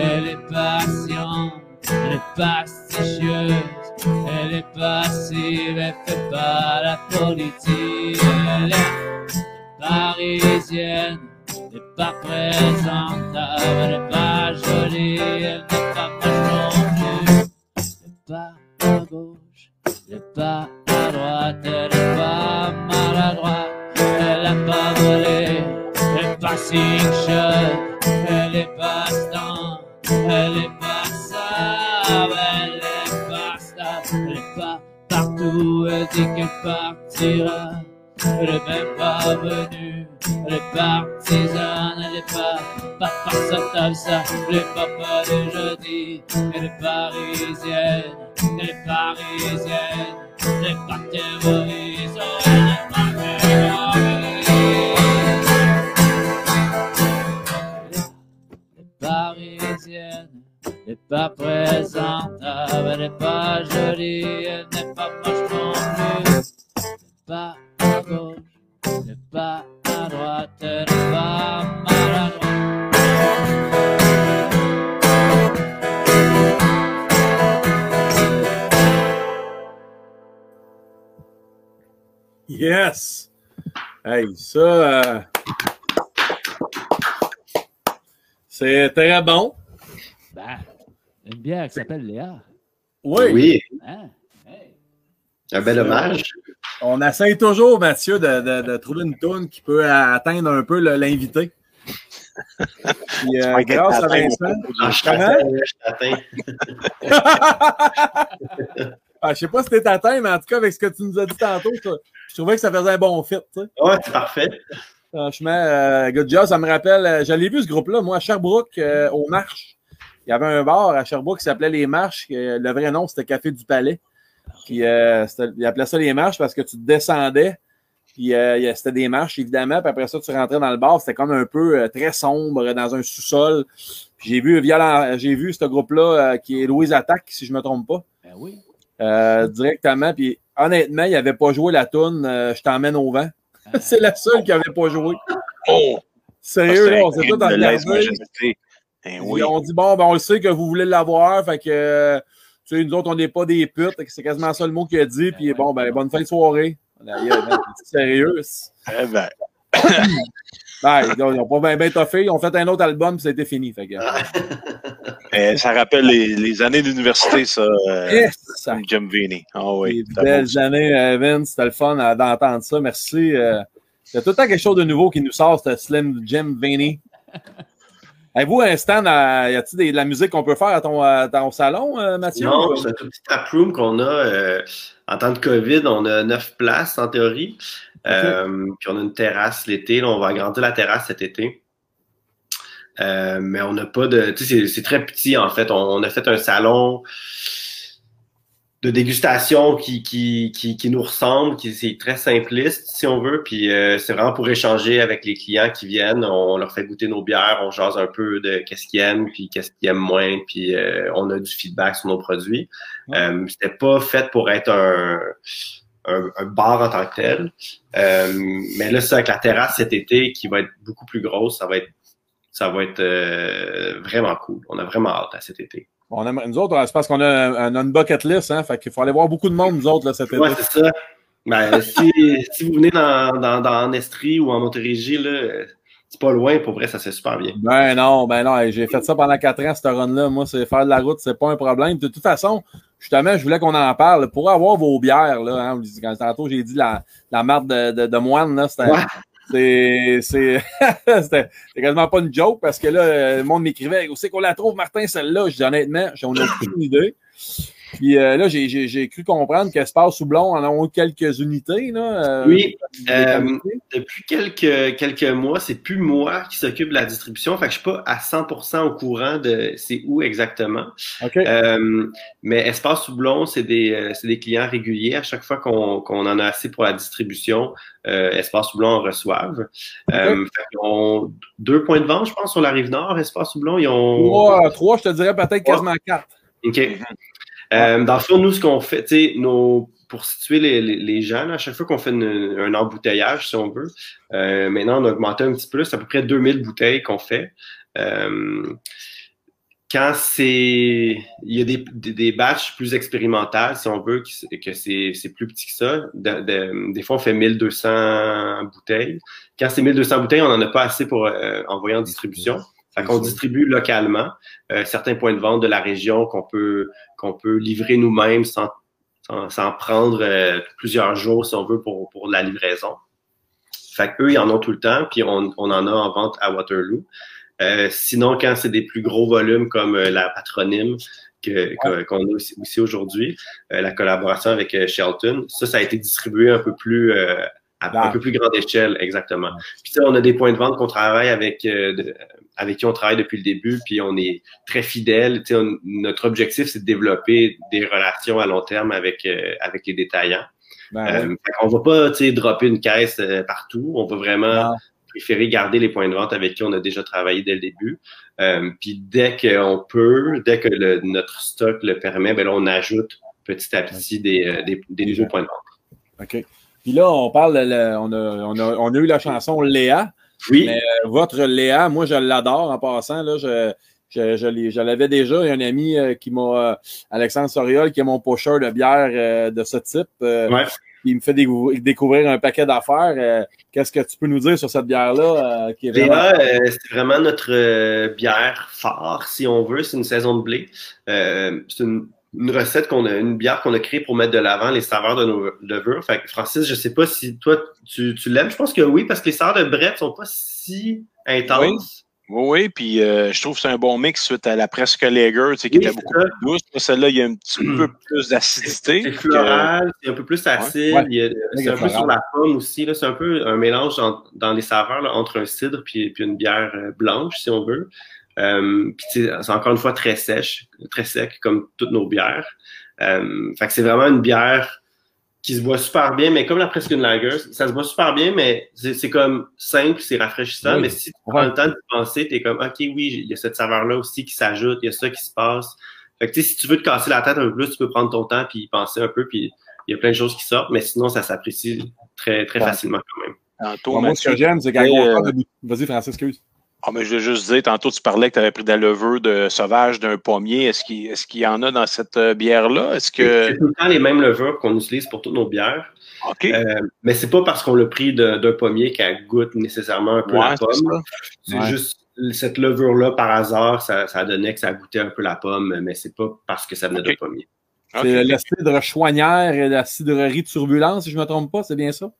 elle est patiente, elle est pasticieuse, elle est passive, elle fait pas la politique, elle est parisienne, n'est pas présentable, elle n'est pas jolie, elle n'est pas moche non plus, elle n'est pas à gauche, elle n'est pas à droite, elle n'est pas maladroite, elle n'a pas volé, elle n'est pas shot, elle n'est pas stand, elle n'est pas sable, elle n'est pas stable, elle n'est pas partout, elle dit qu'elle partira. Est même pas venue, elle est partisane, elle est pas, pas par vu ça, elle est pas pas le jeudi, elle est parisienne, elle est parisienne, elle est pas terroriste, elle est pas terroriste. elle n'est pas présente, elle n'est pas jolie, elle n'est pas moche non plus. N'est pas à gauche, n'est pas à droite, n'est pas maladroite. Yes! Hey, ça, euh, c'est très bon. Ben, une bière qui s'appelle Léa. Oui. Oui, Hein? Hey. un bel hommage. On essaye toujours, Mathieu, de, de- de trouver une tourne qui peut atteindre un peu l'invité. Puis, euh, grâce à Vincent. Je. Ah, je sais pas si t'es atteint, mais en tout cas, avec ce que tu nous as dit tantôt, je, je trouvais que ça faisait un bon fit. tu sais. Ouais, c'est parfait. Franchement, euh, good job. Ça me rappelle, euh, je l'ai vu ce groupe-là, moi, à Sherbrooke, euh, aux Marches. Il y avait un bar à Sherbrooke qui s'appelait Les Marches. le vrai nom, c'était Café du Palais. Puis, euh, ils appelaient ça Les Marches parce que tu descendais. Puis, euh, il c'était des marches, évidemment. Puis après ça, tu rentrais dans le bar. C'était comme un peu euh, très sombre dans un sous-sol. Puis j'ai vu, violent, j'ai vu ce groupe-là euh, qui est Louise Attaque, si je me trompe pas. Ben oui. Euh, directement. Puis honnêtement, il n'avait pas joué la toune euh, Je t'emmène au vent. c'est la seule qui n'avait pas joué. Oh! Sérieux, là, on s'est regardés. lèse-majesté. Ben oui. Puis On dit bon, ben, on le sait que vous voulez l'avoir. Fait que euh, sais, nous autres, on n'est pas des putes. C'est quasiment ça le mot qu'il a dit. Puis bon, ben, bonne fin de soirée. Sérieux. Eh ben, Ben, ils n'ont pas bien ben toffé. Ils ont fait un autre album, puis c'était fini. Fait que, eh, ça rappelle les, les années d'université, ça, euh, yes, ça Jim Vini. Ah oui. C'était belles bon, années, euh, Vince. C'était le fun euh, d'entendre ça. Merci. euh, C'est tout le temps quelque chose de nouveau qui nous sort, ce Slim Jim Vaney. Avez-vous un stand, à- y a-t-il de la musique qu'on peut faire à ton, à ton salon, euh, Mathieu? Non, c'est un tout petit taproom qu'on a. euh, en temps de COVID, on a neuf places en théorie. Euh, puis on a une terrasse l'été. Là, on va agrandir la terrasse cet été. Euh, mais on n'a pas de. Tu sais, c'est- c'est très petit en fait. On, on a fait un salon de dégustation qui, qui, qui, qui nous ressemble, qui c'est très simpliste si on veut. Puis euh, c'est vraiment pour échanger avec les clients qui viennent. On leur fait goûter nos bières, on jase un peu de qu'est-ce qu'ils aiment, puis qu'est-ce qu'ils aiment moins, puis euh, on a du feedback sur nos produits. Euh, C'était pas fait pour être un, un, un bar en tant que tel. Euh, mais là, c'est avec la terrasse cet été qui va être beaucoup plus grosse, ça va être ça va être euh, vraiment cool. On a vraiment hâte à cet été. On aimerait- nous autres, c'est parce qu'on a, un- une bucket list, hein, fait qu'il faut aller voir beaucoup de monde, nous autres, là, cet été. Ouais, c'est ça. Ben, si, si vous venez dans, dans, dans Estrie ou en Montérégie, là, c'est pas loin, pour vrai, ça fait super bien. Ben non, ben non, j'ai fait ça pendant quatre ans, cette run-là. Moi, c'est faire de la route, c'est pas un problème. De toute façon, justement, je voulais qu'on en parle. Pour avoir vos bières, là, hein, quand tantôt j'ai dit la, la marque de, de, de moine, là, c'était. Ouais. C'est, c'est, c'était quasiment pas une joke parce que là, le monde m'écrivait, où c'est qu'on la trouve, Martin, celle-là? Je dis honnêtement, j'en ai aucune idée. Puis euh, là, j'ai, cru comprendre qu'Espace Houblon en ont quelques unités, là. euh, Oui, euh, depuis quelques, quelques mois, c'est plus moi qui s'occupe de la distribution, fait que je suis pas à 100% au courant de c'est où exactement. Mais Espace Houblon, c'est des, c'est des clients réguliers. À chaque fois qu'on en a assez pour la distribution, Espace Houblon en reçoivent. Qu'ils ont deux points de vente, je pense, sur la rive nord, Espace. Ils ont... Trois, trois, je te dirais peut-être quasiment quatre. OK. Euh, dans le fond, nous, ce qu'on fait, tu sais, nos, pour situer les, les, les gens, à chaque fois qu'on fait une- un embouteillage, si on veut, euh, maintenant, on a augmenté un petit peu, c'est à peu près 2000 bouteilles qu'on fait. Euh, quand c'est, il y a des, des, des batchs plus expérimentales, si on veut, que c'est c'est plus petit que ça. De- de- des fois, on fait 1200 bouteilles. Quand c'est 1200 bouteilles, on n'en a pas assez pour euh, envoyer en distribution. Fait qu'on distribue localement euh, certains points de vente de la région qu'on peut qu'on peut livrer nous-mêmes sans, sans, sans prendre euh, plusieurs jours, si on veut, pour, pour la livraison. Fait qu'eux, ils en ont tout le temps, puis on, on en a en vente à Waterloo. Euh, sinon, quand c'est des plus gros volumes comme euh, la patronyme que- que- qu'on a aussi, aussi aujourd'hui, euh, la collaboration avec euh, Shelton, ça, ça a été distribué un peu plus euh, à un peu plus grande échelle, exactement. Puis ça, on a des points de vente qu'on travaille avec, euh, de- avec qui on travaille depuis le début, puis on est très on- notre objectif, c'est de développer des relations à long terme avec, euh, avec les détaillants. Ben, Euh, fait qu'on va pas dropper une caisse euh, partout. On va vraiment non. préféré garder les points de vente avec qui on a déjà travaillé dès le début. Puis dès qu'on peut, dès que le, notre stock le permet, ben là, on ajoute petit à petit des, des, des nouveaux points de vente. OK. Puis là, on parle, de on, a, on, a, on a eu la chanson Léa. Oui, Mais euh, votre Léa, moi, je l'adore en passant. Là, je, je, je, je l'avais déjà. Il y a un ami euh, qui m'a, euh, Alexandre Soriol, qui est mon pusher de bière euh, de ce type. euh, Ouais. Il me fait décou- découvrir un paquet d'affaires. Euh, Qu'est-ce que tu peux nous dire sur cette bière-là? euh, qui est vraiment... Léa, euh, c'est vraiment notre euh, bière phare, si on veut. C'est une saison de blé. Euh, c'est une, une recette qu'on a, une bière qu'on a créée pour mettre de l'avant les saveurs de nos levures. Fait que Francis, je sais pas si toi tu, tu l'aimes. Je pense que oui, parce que les saveurs de Brett sont pas si intenses. Oui, oui, puis euh, je trouve que c'est un bon mix suite à la presque Lager, tu sais, qui Oui, était beaucoup ça. plus douce. Là, Celle-là, il y a un petit peu plus d'acidité. C'est floral, c'est un peu plus acide. Ouais. C'est un peu sur la pomme aussi. là. C'est un peu un mélange en- dans les saveurs là, entre un cidre puis, puis une bière euh, blanche, si on veut. Euh, puis tu sais, c'est encore une fois très sèche, très sec, comme toutes nos bières. Euh, fait que c'est vraiment une bière qui se boit super bien, mais comme la presque une lager, ça se boit super bien, mais c'est c'est comme simple, c'est rafraîchissant. Oui. Mais si tu prends le temps de penser, t'es comme, OK, oui, il y a cette saveur-là aussi qui s'ajoute, il y a ça qui se passe. Fait que tu sais, si tu veux te casser la tête un peu plus, tu peux prendre ton temps puis y penser un peu, puis il y a plein de choses qui sortent, mais sinon, ça s'apprécie très, très Ouais. facilement quand même. Tantôt, Bon, moi, ce que j'aime, c'est quand on euh, parle de... Vas-y, Francis, excuse. Ah, mais je veux juste dire, tantôt, tu parlais que tu avais pris de la levure de sauvage d'un pommier. Est-ce qu'il est y en a dans cette euh, bière-là? Est-ce que. C'est tout le temps les mêmes levures qu'on utilise pour toutes nos bières, OK. euh, mais c'est pas parce qu'on l'a pris de- d'un pommier qu'elle goûte nécessairement un peu Ouais, la pomme. C'est Ouais. juste cette levure-là, par hasard, ça, ça donnait que ça goûtait un peu la pomme, mais c'est pas parce que ça venait Ok. d'un pommier. C'est la cidre et la cidrerie turbulence, si je ne me trompe pas, c'est bien ça?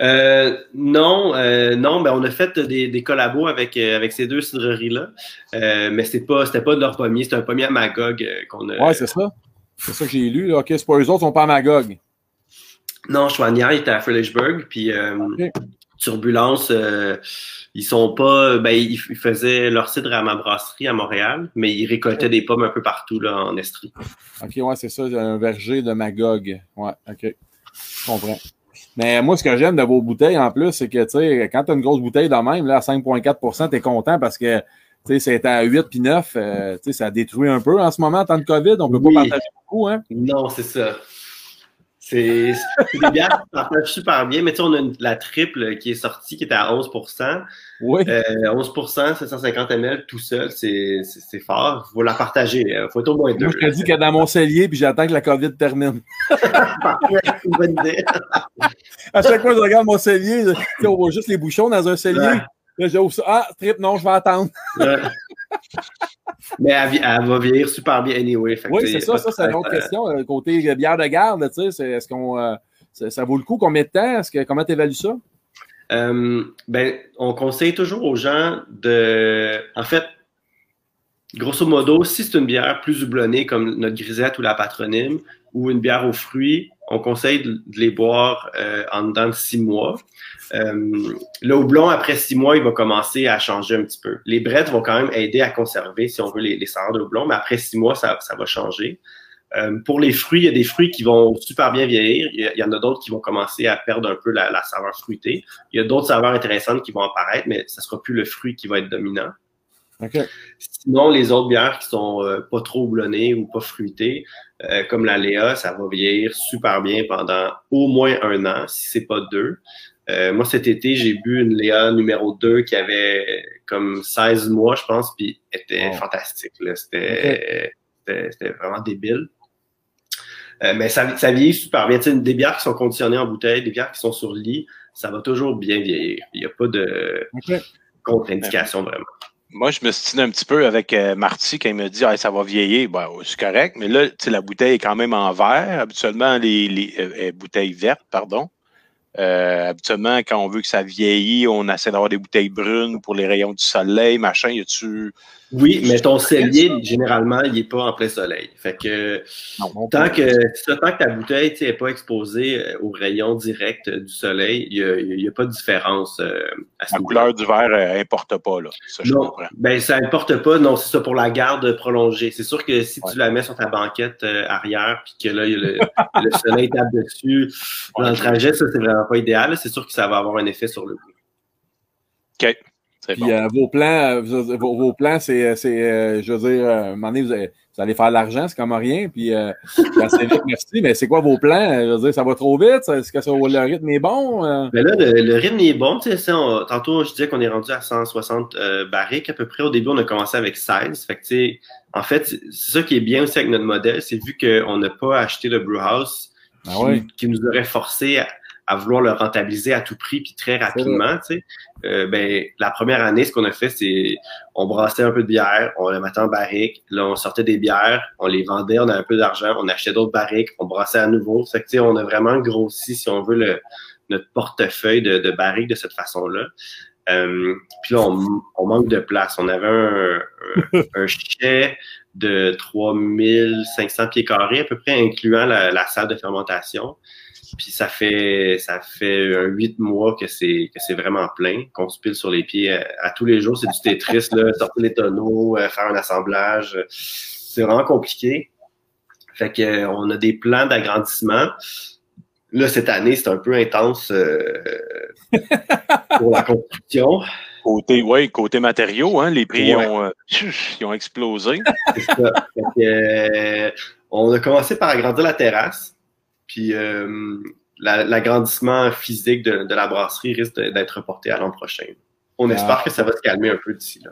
Euh, non, euh, non, ben on a fait des, des collabos avec, euh, avec ces deux cidreries-là, mais c'est pas, c'était pas de leur pommier, c'était un pommier à Magog qu'on a. Ouais, c'est ça. C'est ça que j'ai lu. là. OK, c'est pas eux autres, ils sont pas à Magog. Non, Chouanière, était à Frelichburg, puis euh, Ok. Turbulence, ils sont pas, ben ils, ils faisaient leur cidre à ma brasserie à Montréal, mais ils récoltaient des pommes un peu partout là en Estrie. OK, ouais, c'est ça, un verger de Magog. Ouais, OK. Je comprends. Mais moi, ce que j'aime de vos bouteilles, en plus, c'est que, tu sais, quand tu as une grosse bouteille de même, là, à 5,4 tu es content parce que, tu sais, c'est à 8 puis 9, euh, tu sais, ça détruit un peu en ce moment, en temps de COVID. On peut Oui. pas partager beaucoup, hein? Non, c'est ça. C'est c'est des bières qui partagent super bien, mais tu sais, on a une- la triple qui est sortie, qui était à 11 Oui. Euh, 11% 750 ml tout seul, c'est c'est- c'est fort. Il faut la partager. Il faut être au moins deux. Moi, je te dis que dans mon cellier, puis j'attends que la COVID termine. Parfait, c'est une bonne idée. À chaque fois que je regarde mon cellier, on voit juste les bouchons dans un cellier. Ouais. Là. Ah, trip, non, je vais attendre. Mais elle, va vieillir super bien anyway. Fait Oui, c'est ça, ça, c'est une autre question. Euh, Côté bière de garde, tu sais, est-ce qu'on. euh, ça, ça vaut le coup? Combien de temps? Est-ce que, comment tu évalues ça? Euh, ben, on conseille toujours aux gens de. En fait, grosso modo, si c'est une bière plus houblonnée comme notre grisette ou la patronyme, ou une bière aux fruits, on conseille de, les boire euh, en dedans de six mois. Euh, le houblon, après six mois, il va commencer à changer un petit peu. Les brettes vont quand même aider à conserver, si on veut, les, les saveurs de houblon, mais après six mois, ça, va changer. Euh, pour les fruits, il y a des fruits qui vont super bien vieillir. Il y, en a d'autres qui vont commencer à perdre un peu la, la saveur fruitée. Il y a d'autres saveurs intéressantes qui vont apparaître, mais ça sera plus le fruit qui va être dominant. OK. Sinon, les autres bières qui sont euh, pas trop houblonnées ou pas fruitées, euh, comme la Léa, ça va vieillir super bien pendant au moins un an, si c'est pas deux. Euh, moi, cet été, j'ai bu une Léa numéro 2 qui avait comme 16 mois, je pense, puis était fantastique. C'était vraiment débile. Euh, mais ça, ça vieillit super bien. Tu sais, des bières qui sont conditionnées en bouteille, des bières qui sont sur lit, ça va toujours bien vieillir. Il n'y a pas de contre-indication vraiment. Moi, je me stine un petit peu avec euh, Marty quand il me dit ah, ça va vieillir. Ben, c'est correct, mais là, la bouteille est quand même en verre. Habituellement, les, les euh, euh, bouteilles vertes, pardon. Euh, habituellement, quand on veut que ça vieillit, on essaie d'avoir des bouteilles brunes pour les rayons du soleil, machin. Y a-tu. Oui, mais ton cellier, généralement, il n'est pas en plein soleil. Fait que Non, tant que, ça, tant que ta bouteille n'est pas exposée euh, aux rayons directs euh, du soleil, il n'y a, pas de différence euh, à ce La couleur du verre euh, importe pas, là. Ça, je Non, comprends. ben ça importe pas. Non, c'est ça pour la garde prolongée. C'est sûr que si Ouais. tu la mets sur ta banquette euh, arrière, puis que là, il y a le, le soleil tape dessus dans le trajet, ça, c'est vraiment pas idéal. C'est sûr que ça va avoir un effet sur le goût. OK. Puis bon. euh, vos plans, euh, vos, vos plans, c'est, c'est euh, je veux dire, euh, à un moment donné, vous, allez- vous allez faire de l'argent, c'est comme rien, puis euh, ben, c'est vite, merci, mais c'est quoi vos plans? Je veux dire, ça va trop vite? Est-ce que ça, le rythme est bon? Euh, Mais là, le, le rythme est bon. Tu sais, ça, on- tantôt, je disais qu'on est rendu à 160 euh, barriques à peu près. Au début, on a commencé avec 16. Fait que, tu sais, en fait, c'est c'est ça qui est bien aussi avec notre modèle, c'est vu qu'on n'a pas acheté le brewhouse Ah qui, ouais. qui nous aurait forcé à, à vouloir le rentabiliser à tout prix puis très rapidement. Tu sais. Euh, ben, la première année, ce qu'on a fait, c'est on brassait un peu de bière, on le mettait en barrique, là, on sortait des bières, on les vendait, on avait un peu d'argent, on achetait d'autres barriques, on brassait à nouveau. Fait que, tu sais, on a vraiment grossi, si on veut, le, notre portefeuille de, de barriques de cette façon-là. Euh, puis là, on, on manque de place. On avait un, un, un chai de 3500 pieds carrés à peu près, incluant la, la salle de fermentation. Puis ça fait ça fait un huit mois que c'est que c'est vraiment plein, qu'on se pile sur les pieds à, à tous les jours. C'est du Tetris, là, sortir les tonneaux, euh, faire un assemblage. euh, C'est vraiment compliqué. Fait que euh, on a des plans d'agrandissement. Là, cette année, c'est un peu intense euh, pour la construction. Côté, ouais, côté matériaux, hein, les prix Ouais. ont, euh, ils ont explosé. C'est ça. Fait que, euh, on a commencé par agrandir la terrasse. Puis euh, la- l'agrandissement physique de, de la brasserie risque d'être reporté à l'an prochain. On Ah. espère que ça va se calmer un peu d'ici là.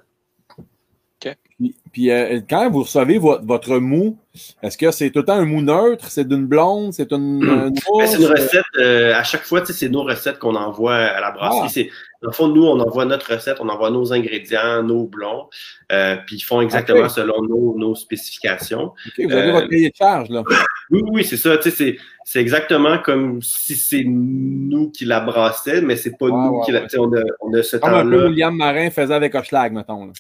Puis, puis, euh, quand vous recevez votre, votre mou, est-ce que c'est tout le temps un mou neutre? C'est d'une blonde? C'est une, une Mais rousse? c'est une recette, euh, à chaque fois, tu sais, c'est nos recettes qu'on envoie à la brasserie. Ah. C'est, dans le fond, nous, on envoie notre recette, on envoie nos ingrédients, nos blonds, euh, puis ils font exactement selon nos, nos spécifications. Vous avez euh, votre cahier de charge, là. Oui, oui, c'est ça. Tu sais, c'est, c'est exactement comme si c'est nous qui la brassait, mais c'est pas nous ouais, qui la. ouais. tu sais, On a, on a ce Comme un peu temps-là. William Marin faisait avec Hochelag, mettons. Là.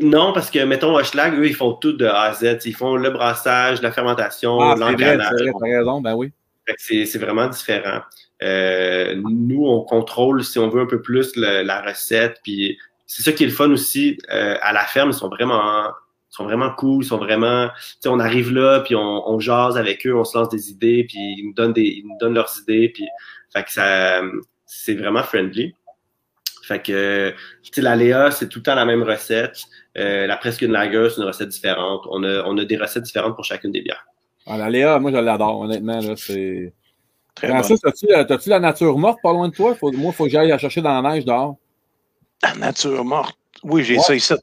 Non, parce que, mettons, Hochelag, eux, ils font tout de A à Z. Ils font le brassage, la fermentation, Ah, l'engrenage. raison, ben oui. C'est, c'est vraiment différent. Euh, nous, on contrôle, si on veut, un peu plus le- la recette. Puis c'est ça qui est le fun aussi. euh, à la ferme, ils sont vraiment, ils sont vraiment cool. Ils sont vraiment. Tu sais, on arrive là, puis on, on jase avec eux, on se lance des idées, puis ils nous donnent des, ils nous donnent leurs idées. Puis, fait que ça, c'est vraiment friendly. Fait que, tu sais, la Léa, c'est tout le temps la même recette. Euh, la presque une lager, c'est une recette différente. On a, on a des recettes différentes pour chacune des bières. Ah, la Léa, moi, je l'adore, honnêtement. Là, c'est... Très bon. Francis, as-tu, euh, t'as-tu la nature morte pas loin de toi? Faut, moi, il faut que j'aille la chercher dans la neige dehors. La nature morte. Oui, j'ai Ouais. ça ici.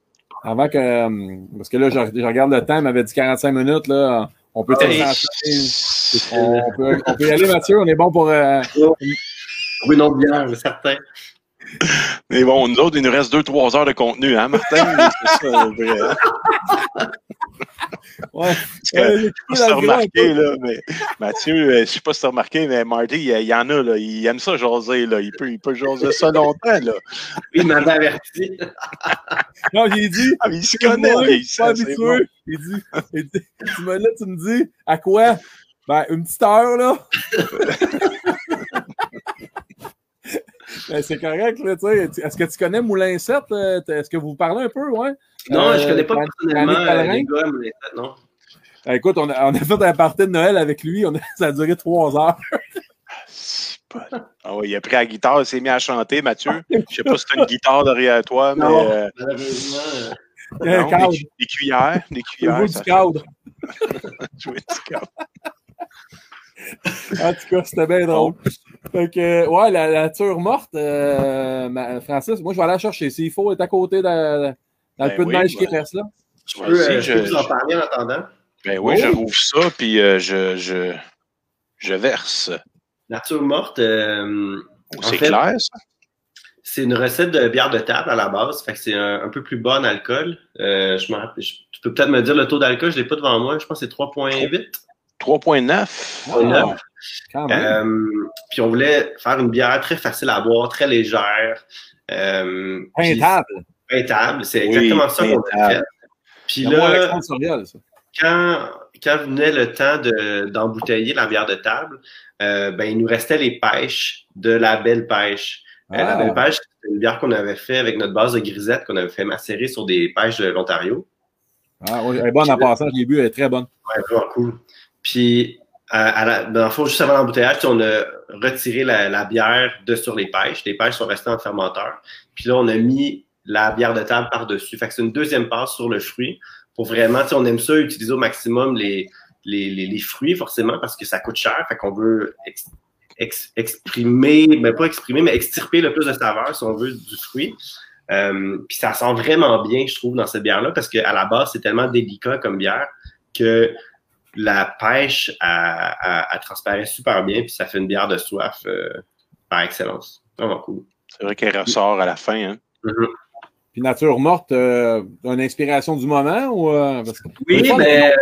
Avant que. euh, Parce que là, je, je regarde le temps, il m'avait dit 45 minutes. Là, on peut Hey, on, on peut, on peut y aller, Mathieu. On est bon pour. euh, Oui, non, bière, certain. Mais bon, nous autres, il nous reste 2-3 heures de contenu, hein, Martin? C'est ça, le vrai. Ouais. Ouais, je sais pas si remarqué, là, mais Mathieu, euh, je sais pas si t'as remarqué, mais Marty, il, il y en a, là, il aime ça jaser, là. Il peut, il peut jaser ça longtemps, là. Il m'avait averti. Non, j'ai dit. Ah, mais il se connaît, Moi, là, il c'est habitué. bon. Il dit, il dit- tu me, là, tu me dis, à quoi? Ben, une petite heure, là. Ben, c'est correct, là, tu sais. Est-ce que tu connais Moulin 7? euh, Est-ce que vous parlez un peu, ouais? Non, Euh, je connais pas personnellement euh, les gars, mais non. Euh, Écoute, on a, on a fait un party de Noël avec lui. On a, ça a duré trois heures. Pas- Ah ouais, il a pris la guitare, il s'est mis à chanter, Mathieu. Je sais pas si t'as une guitare derrière toi, mais Non. euh, Malheureusement. euh, non, des, des cuillères, des cuillères. ça du cadre. jouer du cadre. En tout cas, c'était bien drôle. Fait que, ouais, la, la nature morte, euh, ma- Francis, moi, je vais aller la chercher. S'il faut, elle est à côté de, dans Ben le peu de oui, neige qui ben- reste là. Je peux, je peux je- vous en parler en attendant. Ben oui, Oh. je rouvre ça, puis euh, je, je, je verse. Nature morte, euh, Oh, c'est clair, ça? c'est une recette de bière de table à la base. Fait que c'est un, un peu plus bas en alcool. Euh, je tu peux peut-être me dire le taux d'alcool, je l'ai pas devant moi. Je pense que c'est 3.8. 3.9. Wow. neuf. Quand même. Euh, puis on voulait faire une bière très facile à boire, très légère. Euh, Peintable. Peintable, c'est Oui, exactement ça qu'on a fait. Puis là, ça. quand, quand venait le temps de- d'embouteiller la bière de table, euh, ben, il nous restait les pêches de la belle pêche. Euh, la Ah. belle pêche, c'est une bière qu'on avait fait avec notre base de grisette qu'on avait fait macérer sur des pêches de l'Ontario. Ah, elle est bonne en passant, je l'ai bu, elle est très bonne. Ouais, vraiment cool. Puis à, la, dans le fond, juste avant l'embouteillage, on a retiré la, la, bière de sur les pêches. Les pêches sont restées en fermenteur. Puis là, on a mis la bière de table par-dessus. Fait que c'est une deuxième passe sur le fruit pour vraiment, on aime ça, utiliser au maximum les, les, les, les, fruits, forcément, parce que ça coûte cher. Fait qu'on veut ex, ex, exprimer, mais pas exprimer, mais extirper le plus de saveur, si on veut, du fruit. Euh, puis ça sent vraiment bien, je trouve, dans cette bière-là, parce qu'à la base, c'est tellement délicat comme bière que la pêche, elle, transparaît super bien, puis ça fait une bière de soif euh, par excellence. Vraiment cool. C'est vrai qu'elle ressort à la fin. Hein? Mm-hmm. Puis Nature Morte, euh, une inspiration du moment? Ou, euh, parce que, oui, fun, mais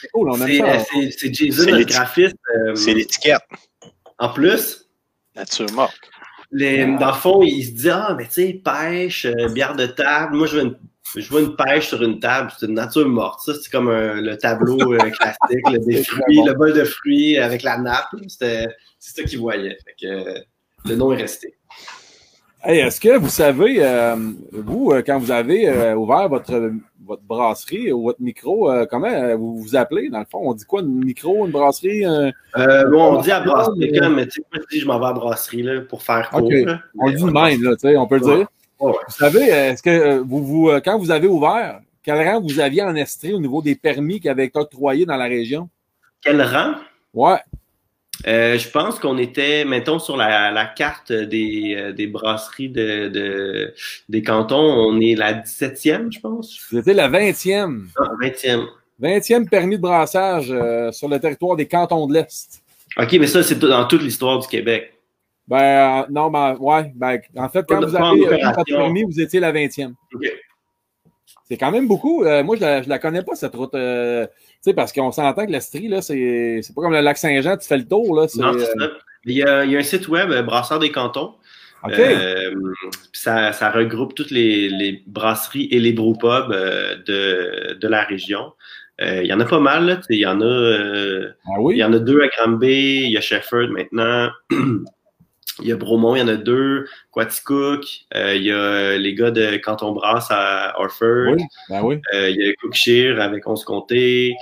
c'est cool, on aime ça. c'est Jason, le graphiste. Euh, c'est l'étiquette. En plus. Nature Morte. Les, dans le fond, il se dit Ah, mais tu sais, pêche, euh, bière de table. Moi, je veux une, je veux une pêche sur une table. C'est une nature morte. Ça, c'est comme un, le tableau euh, classique, le, des fruits, le bol de fruits avec la nappe. C'est ça qu'il voyait. Fait que, euh, le nom est resté. Hey, Est-ce que vous savez, euh, vous, euh, quand vous avez euh, ouvert votre, votre brasserie ou votre micro, euh, comment vous vous appelez, dans le fond? On dit quoi, une micro, une brasserie? Bon, on dit à brasserie, mais tu sais, je dis, je m'en vais à brasserie là, pour faire court. Okay. On le dit même, là, tu sais, on peut le Ouais. Ouais. Vous savez, est-ce que vous, vous, quand vous avez ouvert, quel rang vous aviez en Estrie au niveau des permis qui avaient été octroyés dans la région? Quel rang? Ouais. Euh, je pense qu'on était, mettons, sur la, la carte des, euh, des brasseries de, de, des cantons, on est la 17e, je pense. C'était la 20e. Ah, 20e. 20e permis de brassage euh, sur le territoire des cantons de l'Est. OK, mais ça, c'est dans toute l'histoire du Québec. Ben, euh, non, ben, ouais. Ben, en fait, quand vous avez eu votre permis, vous étiez la 20e. OK. C'est quand même beaucoup. Euh, moi, je la, je la connais pas, cette route. euh, tu sais, parce qu'on s'entend que l'Estrie, là, c'est c'est pas comme le lac Saint-Jean, tu fais le tour, là. Non, c'est ça. Il y, a, il y a un site web, Brasseur des cantons. Euh, ça, ça regroupe toutes les, les brasseries et les brewpubs de, de la région. Euh, il y en a pas mal, là. Tu sais, Il y en a, euh, ah oui? il y en a deux à Granby, il y a Shefford maintenant. Il y a Bromont, il y en a deux. Quaticook, euh, il y a les gars de Canton Brasse à Orford. Oui, ben oui. Euh, il y a Cookshire avec 11 comtés.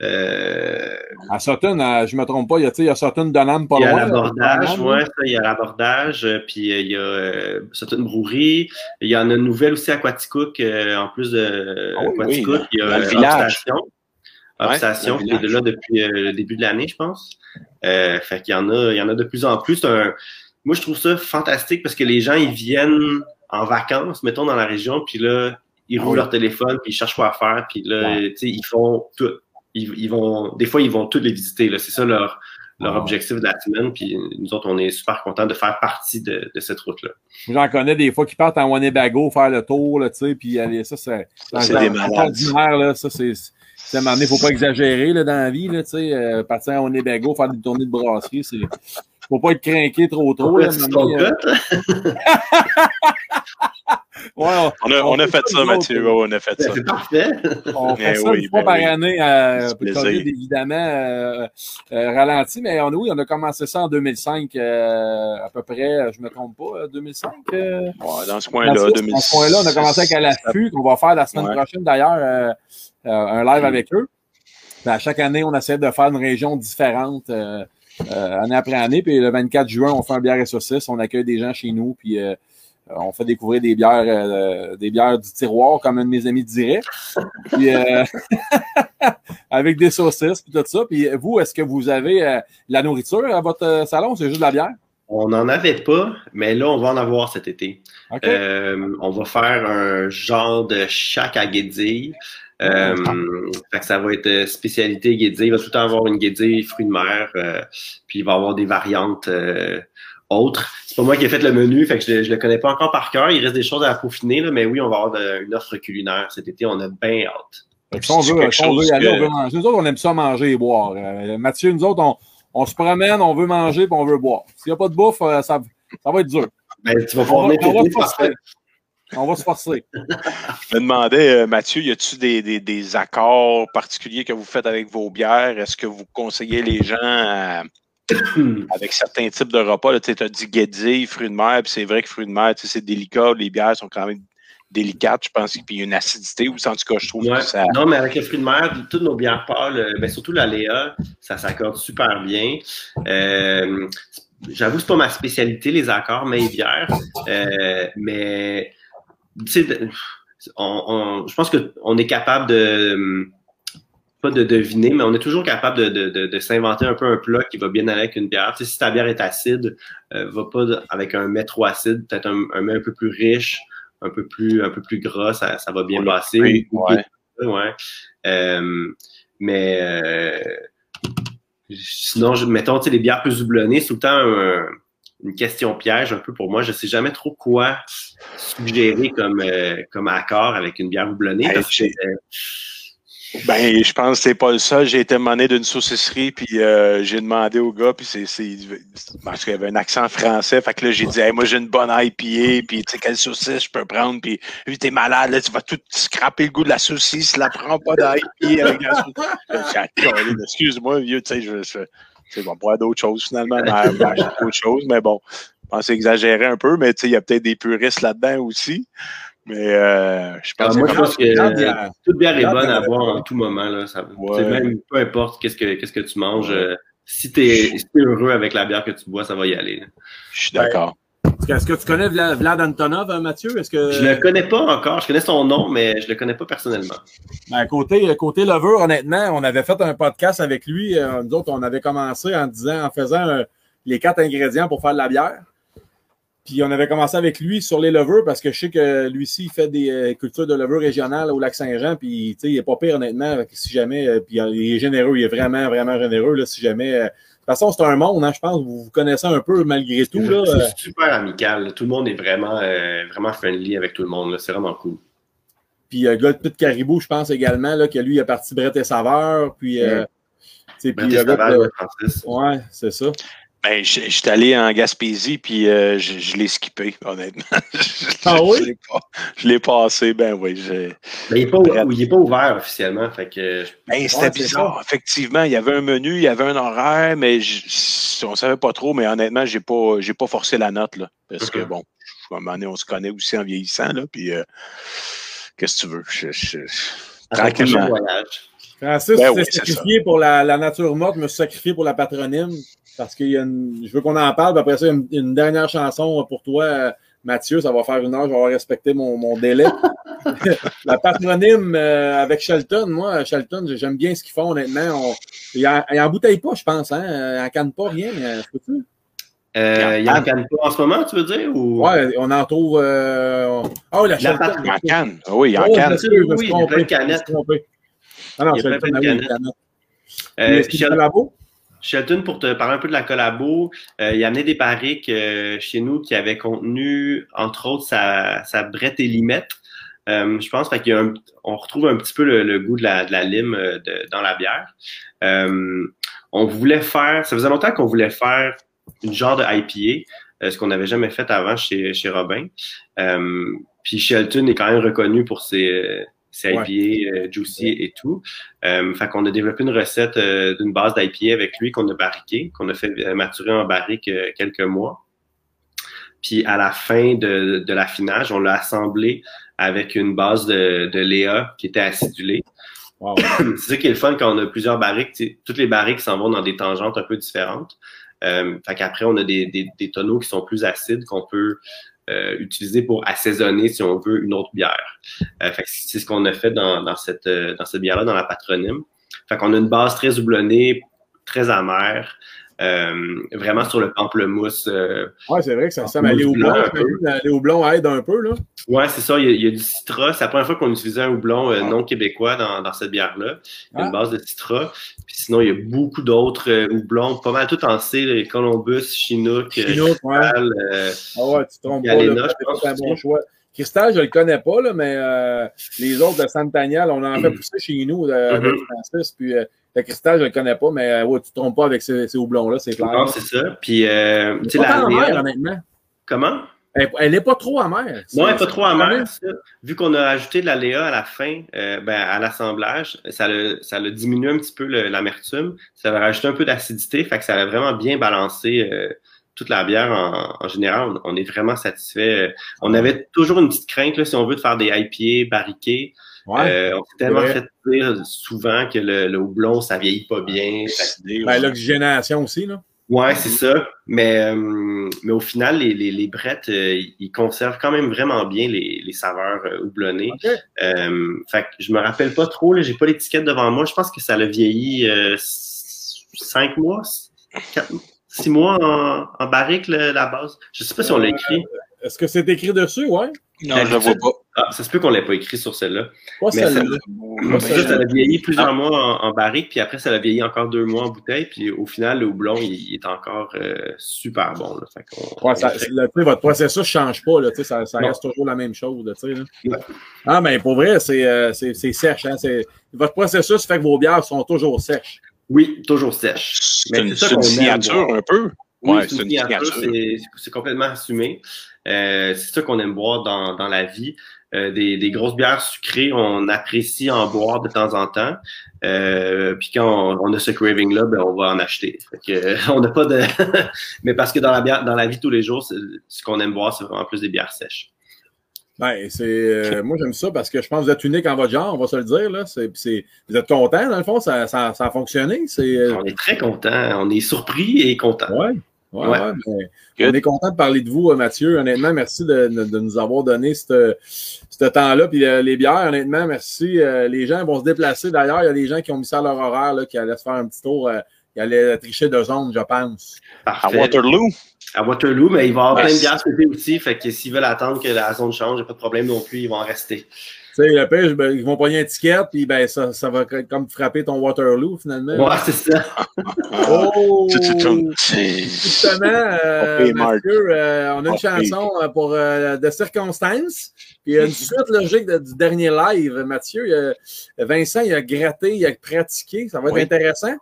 Euh, À Sutton, à- je me trompe pas, il y a, il y a Sutton Dunham pas il y a loin. l'abordage, là. ça, il y a l'abordage. euh, Puis euh, il y a euh, Sutton Brewery. Il y en a une nouvelle aussi à Quaticook, euh, en plus de Ah oui, Quaticook. oui, il y a le euh, village. Upstation. Ouais, qui est là depuis euh, le début de l'année, je pense. Euh, fait qu'il y en a, il y en a de plus en plus. C'est Un, moi, je trouve ça fantastique parce que les gens, ils viennent en vacances, mettons, dans la région, puis là, ils Ah roulent leur téléphone, puis ils cherchent quoi faire, puis là, tu sais, ils font tout. Ils, ils vont, des fois, ils vont toutes les visiter. là. C'est ça leur, leur Ah. objectif de la semaine. Puis nous autres, on est super contents de faire partie de, de cette route-là. J'en connais des fois qui partent en Winnebago faire le tour, là, tu sais, puis aller, ça, c'est c'est des malades. ça, c'est. C'est à un moment donné, faut pas exagérer là, dans la vie, là, tu sais, euh, partir en Winnebago, faire des tournées de brasserie, c'est. Faut pas être craqué trop trop. Là, donné, euh, ouais, on, On a, on a fait ça, Mathieu. Ouais, on a fait ça. C'est parfait. On fait Eh ça oui, une fois ben par oui. année, euh. COVID, évidemment, euh, euh, ralenti, mais on, oui, on a commencé ça en 2005, euh, à peu près, je me trompe pas, euh, 2005. Euh, Ouais, dans ce coin-là, ce- 2006. dans ce coin-là, on a commencé avec à l'affût, qu'on va faire la semaine Ouais. prochaine d'ailleurs, un live Mm. avec eux. Puis à chaque année, on essaie de faire une région différente, euh, euh, année après année. Puis le 24 juin, on fait un bière et saucisse, on accueille des gens chez nous, puis euh, on fait découvrir des bières, euh, des bières du tiroir, comme un de mes amis dirait. Puis, euh, avec des saucisses, puis tout ça. Puis vous, est-ce que vous avez euh, la nourriture à votre euh, salon ou c'est juste de la bière? On n'en avait pas, mais là, on va en avoir cet été. Euh, on va faire un genre de chac à guédille. Euh, fait que ça va être euh, spécialité guédille. Il va tout le temps avoir une guédille fruits de mer. euh, puis il va avoir des variantes euh, autres. C'est pas moi qui ai fait le menu, fait que je, le- je le connais pas encore par cœur. Il reste des choses à peaufiner, là, mais oui, on va avoir de- une offre culinaire cet été. On a bien hâte. Si on veut, si on veut y aller, on veut manger. Nous autres, on aime ça manger et boire. Euh, Mathieu, nous autres, on, on se promène, on veut manger puis on veut boire. S'il n'y a pas de bouffe, euh, ça, ça va être dur. Ben, tu vas pouvoir venir on va se forcer. Je me demandais, euh, Mathieu, y a-tu des, des, des accords particuliers que vous faites avec vos bières? Est-ce que vous conseillez les gens à- avec certains types de repas? Tu as dit guédille, fruits de mer, puis c'est vrai que fruits de mer, c'est délicat. Les bières sont quand même délicate, je pense, puis une acidité aussi, en tout cas, je trouve Ouais. que ça. Non, mais avec les fruits de mer, toutes nos bières pâles, ben, surtout la Léa, ça s'accorde super bien. Euh, J'avoue c'est pas ma spécialité, les accords, mais les bières. Euh, mais, on, on- je pense qu'on est capable de, pas de deviner, mais on est toujours capable de, de, de, de s'inventer un peu un plat qui va bien aller avec une bière. Tu sais, si ta bière est acide, euh, va pas avec un mets trop acide, peut-être un, un mets un peu plus riche, un peu plus, un peu plus gras, ça, ça va bien passer. oui, Ou- ouais. ouais. Euh, mais euh, sinon, je, mettons, tu sais, les bières plus houblonnées, c'est tout le temps un- une question piège un peu pour moi. Je sais jamais trop quoi suggérer comme, euh, comme accord avec une bière houblonnée. Parce que, euh, Ben, je pense que c'est pas le seul. J'ai été demandé d'une saucisserie, puis euh, j'ai demandé au gars, puis c'est, parce qu'il avait un accent français. Fait que là, j'ai dit, Hey, moi, j'ai une bonne IPA, puis tu sais, quelle saucisse je peux prendre, puis t'es malade, là, tu vas tout scraper le goût de la saucisse, la prends pas d'IPA avec la saucisse. Ah, excuse-moi, vieux, tu sais, je, je, tu sais, on va boire d'autres choses finalement, d'autres choses, mais bon, je pense exagérer un peu, mais tu sais, il y a peut-être des puristes là-dedans aussi. Mais euh, je pense Ah, moi, que je pense que euh, toute bière est bonne à boire en tout moment. Là, ça, Ouais. même peu importe qu'est-ce que, qu'est-ce que tu manges. Ouais. euh, si tu es, heureux avec la bière que tu bois, ça va y aller. là. je suis d'accord. Est-ce que tu connais Vla- Vlad Antonov, hein, Mathieu? Est-ce que... Je le connais pas encore. Je connais son nom, mais je le connais pas personnellement. Ben, côté, côté Lover, honnêtement, on avait fait un podcast avec lui. Euh, nous autres, on avait commencé en disant, en faisant euh, les quatre ingrédients pour faire de la bière. Puis on avait commencé avec lui sur les levures parce que je sais que lui ci il fait des euh, cultures de levures régionales au lac Saint-Jean. Puis il est pas pire honnêtement. Si jamais, puis il est généreux, il est vraiment, vraiment généreux. Là, si jamais. De toute façon, c'est un monde, hein, je pense. Vous vous connaissez un peu malgré tout. Là, euh, C'est super amical. là. Tout le monde est vraiment, euh, vraiment friendly avec tout le monde. là. C'est vraiment cool. Puis euh, gars de Caribou, je pense également là, que lui, il a parti Brett et Saveur. Puis, euh, sais, puis Brett le gars. Ouais, c'est ça. Ben, je suis allé en Gaspésie, puis euh, je, je l'ai skippé, honnêtement. Ah oui? Je l'ai pas- passé, ben oui. Mais il n'est pas, ouvert officiellement. Fait que, Ben, c'était c'est bizarre. Effectivement, il y avait un menu, il y avait un horaire, mais je, on savait pas trop. Mais honnêtement, j'ai pas, j'ai pas forcé la note, là. Parce que, Mhm. bon, à un moment donné, on se connaît aussi en vieillissant, là. Puis, euh, qu'est-ce que tu veux? Je- tranquillement. Francis, Ben oui, sacrifié pour la, la nature morte, je me suis sacrifié pour la patronyme. Parce que je veux qu'on en parle. puis après ça, une, une dernière chanson pour toi, Mathieu. Ça va faire une heure, je vais avoir respecté mon, mon délai. la patronyme euh, avec Shelton, moi, Shelton, j'aime bien ce qu'ils font, honnêtement. On, ils, en, ils en bouteillent pas, je pense. Hein? Ils en cannent pas rien. euh, peux-tu? Euh, il en canne pas en ce moment, tu veux dire? Ou... Ouais, on en trouve. Euh, Ah oui, la La Shelton. pat- En canne. Ah Oui, en Oh, canne. Oui, il y a plein de canettes. Ah non, Il y a plein de ah canettes. Euh, Mais est-ce qu'il y a Shel- du labo? Shelton, pour te parler un peu de la collabo, euh, il a amené des barriques euh, chez nous qui avaient contenu, entre autres, sa, sa brette et limette. Euh, je pense fait on retrouve un petit peu le, goût de la, de la lime euh, dans la bière. On voulait faire, ça faisait longtemps qu'on voulait faire une genre de IPA, ce qu'on n'avait jamais fait avant chez, chez Robin. Puis Shelton est quand même reconnu pour ses, Ouais. IPA euh, juicy et tout. Euh, fait qu'on a développé une recette euh, d'une base d'IPA avec lui qu'on a barriqué, qu'on a fait maturer en barrique quelques mois. Puis à la fin de, de l'affinage, on l'a assemblé avec une base de, de Léa qui était acidulée. Wow. C'est ça qui est le fun quand on a plusieurs barriques. Toutes les barriques s'en vont dans des tangentes un peu différentes. Euh, fait qu'après, on a des, des, des tonneaux qui sont plus acides qu'on peut euh, pour assaisonner, si on veut, une autre bière. Euh, c'est ce qu'on a fait dans, dans cette, euh, dans cette bière-là, dans la patronyme. Fait qu'on a une base très houblonnée, très amère, euh, vraiment sur le pamplemousse. euh, Ouais, c'est vrai que ça ressemble à peu. Les houblons aident un peu, là. Ouais, c'est ça. Il y, a, il y a du citra. C'est la première fois qu'on utilisait un houblon euh, non québécois dans, dans cette bière-là. Il y a une Ah. base de citra. Puis sinon, il y a beaucoup d'autres euh, houblons, pas mal tout en C, les Columbus, Chinook, euh, Chinook, ouais. Cristal, euh, Ah ouais, tu te trompes pas. C'est un bon choix. Cristal, je le connais pas, là, mais euh, les autres de Santanial, on en fait pousser chez nous, de Mhm. Francis. Puis euh, le Cristal, je le connais pas, mais euh, ouais, tu te trompes pas avec ces, ces houblons-là, c'est clair. non, c'est ça. Puis, euh, tu sais, la amère, honnêtement. Comment? Elle, elle est pas trop amère. Non, elle n'est pas trop amère. Vu qu'on a ajouté de la Léa à la fin, euh, ben, à l'assemblage, ça a, ça a diminué un petit peu le- l'amertume. Ça a rajouté un peu d'acidité, fait que ça a vraiment bien balancé euh, toute la bière en, en général, on, on est vraiment satisfait. On avait toujours une petite crainte, là, si on veut, de faire des IPA barriqués. Ouais. Euh, on s'est tellement vrai. fait dire souvent que le, le houblon, ça vieillit pas bien. Ben, l'oxygénation aussi, là. Ouais, c'est ça. Mais, euh, mais au final, les, les, les brettes, euh, ils conservent quand même vraiment bien les, les saveurs euh, houblonnées. OK. Euh, fait que je me rappelle pas trop, là, j'ai pas l'étiquette devant moi. Je pense que ça l'a vieilli euh, cinq mois, quatre, six mois en, en barrique, le- la base. Je sais pas si on l'a écrit. Est-ce que c'est écrit dessus, ouais? Non, je le vois pas. Ah, ça se peut qu'on l'ait pas écrit sur celle-là. Pas Mais celle-là. Moi, c'est ça, ça l'a vieilli plusieurs mois en, en barrique, puis après, ça l'a vieilli encore deux mois en bouteille, puis au final, le houblon, il, il est encore euh, super bon. Là. Fait Ouais, ça, le- votre processus ne change pas, là, tu sais, ça, ça reste toujours la même chose. là, tu sais, là. Ah, mais pour vrai, c'est euh, c'est- c'est sèche. Hein, c'est- votre processus fait que vos bières sont toujours sèches. Oui, toujours sèche. C'est Mais une, c'est ça c'est une signature un peu. Oui, Ouais, c'est une signature, c'est complètement assumé. Euh, c'est ça qu'on aime boire dans, dans la vie. Euh, des, des grosses bières sucrées, on apprécie en boire de temps en temps. Euh, puis quand on, on a ce craving-là, ben, on va en acheter. Fait que, euh, on n'a pas de. Mais parce que dans la bière, dans la vie tous les jours, ce qu'on aime boire, c'est vraiment plus des bières sèches. Ben, c'est, euh, moi, j'aime ça parce que je pense que vous êtes unique en votre genre, on va se le dire. Là. C'est, c'est, vous êtes content, dans le fond, ça, ça, ça a fonctionné. C'est, euh, On est très content, on est surpris et content. ouais. Ouais, Ouais. ouais, mais Good. on est content de parler de vous, euh, Mathieu. Honnêtement, merci de, de- de nous avoir donné ce temps-là. Puis euh, les bières, honnêtement, merci. Euh, les gens vont se déplacer. D'ailleurs, il y a des gens qui ont mis ça à leur horaire, là, qui allaient se faire un petit tour, euh, qui allaient tricher de zone, je pense. À. Waterloo. À Waterloo, mais il va y avoir Ouais. plein de bières cet été aussi. Fait que s'ils veulent attendre que la zone change, il n'y a pas de problème non plus, ils vont en rester. Tu sais, le pire, ben, ils vont pogner une étiquette, puis ben, ça, ça va comme frapper ton Waterloo, finalement. Ouais, c'est ça. Oh! Justement, euh. Mathieu, euh, on a une chanson euh, pour euh, de circonstances. Puis il y a une suite logique de- du dernier live. Mathieu, il a- Vincent, il a gratté, il a pratiqué. Ça va être Oui. intéressant.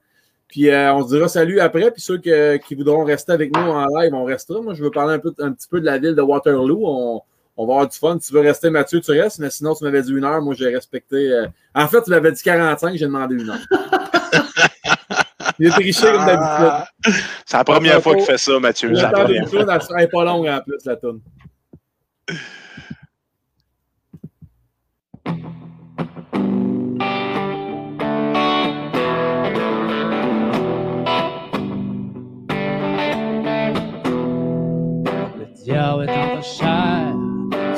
Puis euh, on se dira salut après. Puis ceux que- qui voudront rester avec nous en live, on restera. Moi, je veux parler un, peu, un petit peu de la ville de Waterloo. On, on va avoir du fun. Si tu veux rester, Mathieu, tu restes. Mais sinon, tu m'avais dit une heure. Moi, j'ai respecté. euh, En fait, tu m'avais dit 45. J'ai demandé une heure. il est triché comme d'habitude. Ah, C'est la première fois qu'il fait ça, Mathieu. C'est la J'attends des première. elle sera pas longue en plus, la tune. Le diable est en ta chair,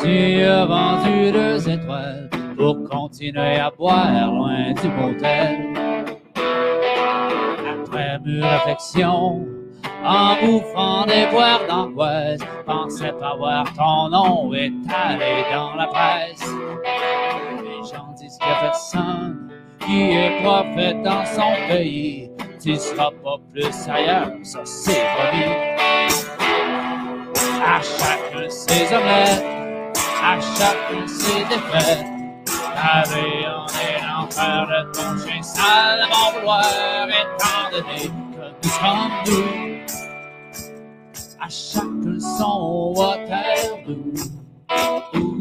tu as vendu deux étoiles pour continuer à boire loin du motel. Après mûre réflexion, en bouffant des boires d'angoisse, pensais pas voir ton nom étalé dans la presse. Les gens disent a personne qui est prophète dans son pays. Tu seras pas plus ailleurs, ça c'est promis. À chacun ses omelettes, à chacun ses défaites. Avec en est l'enfer de ton chien sale, mon vouloir, étant donné que nous sommes nous. À chacun son. Ouh.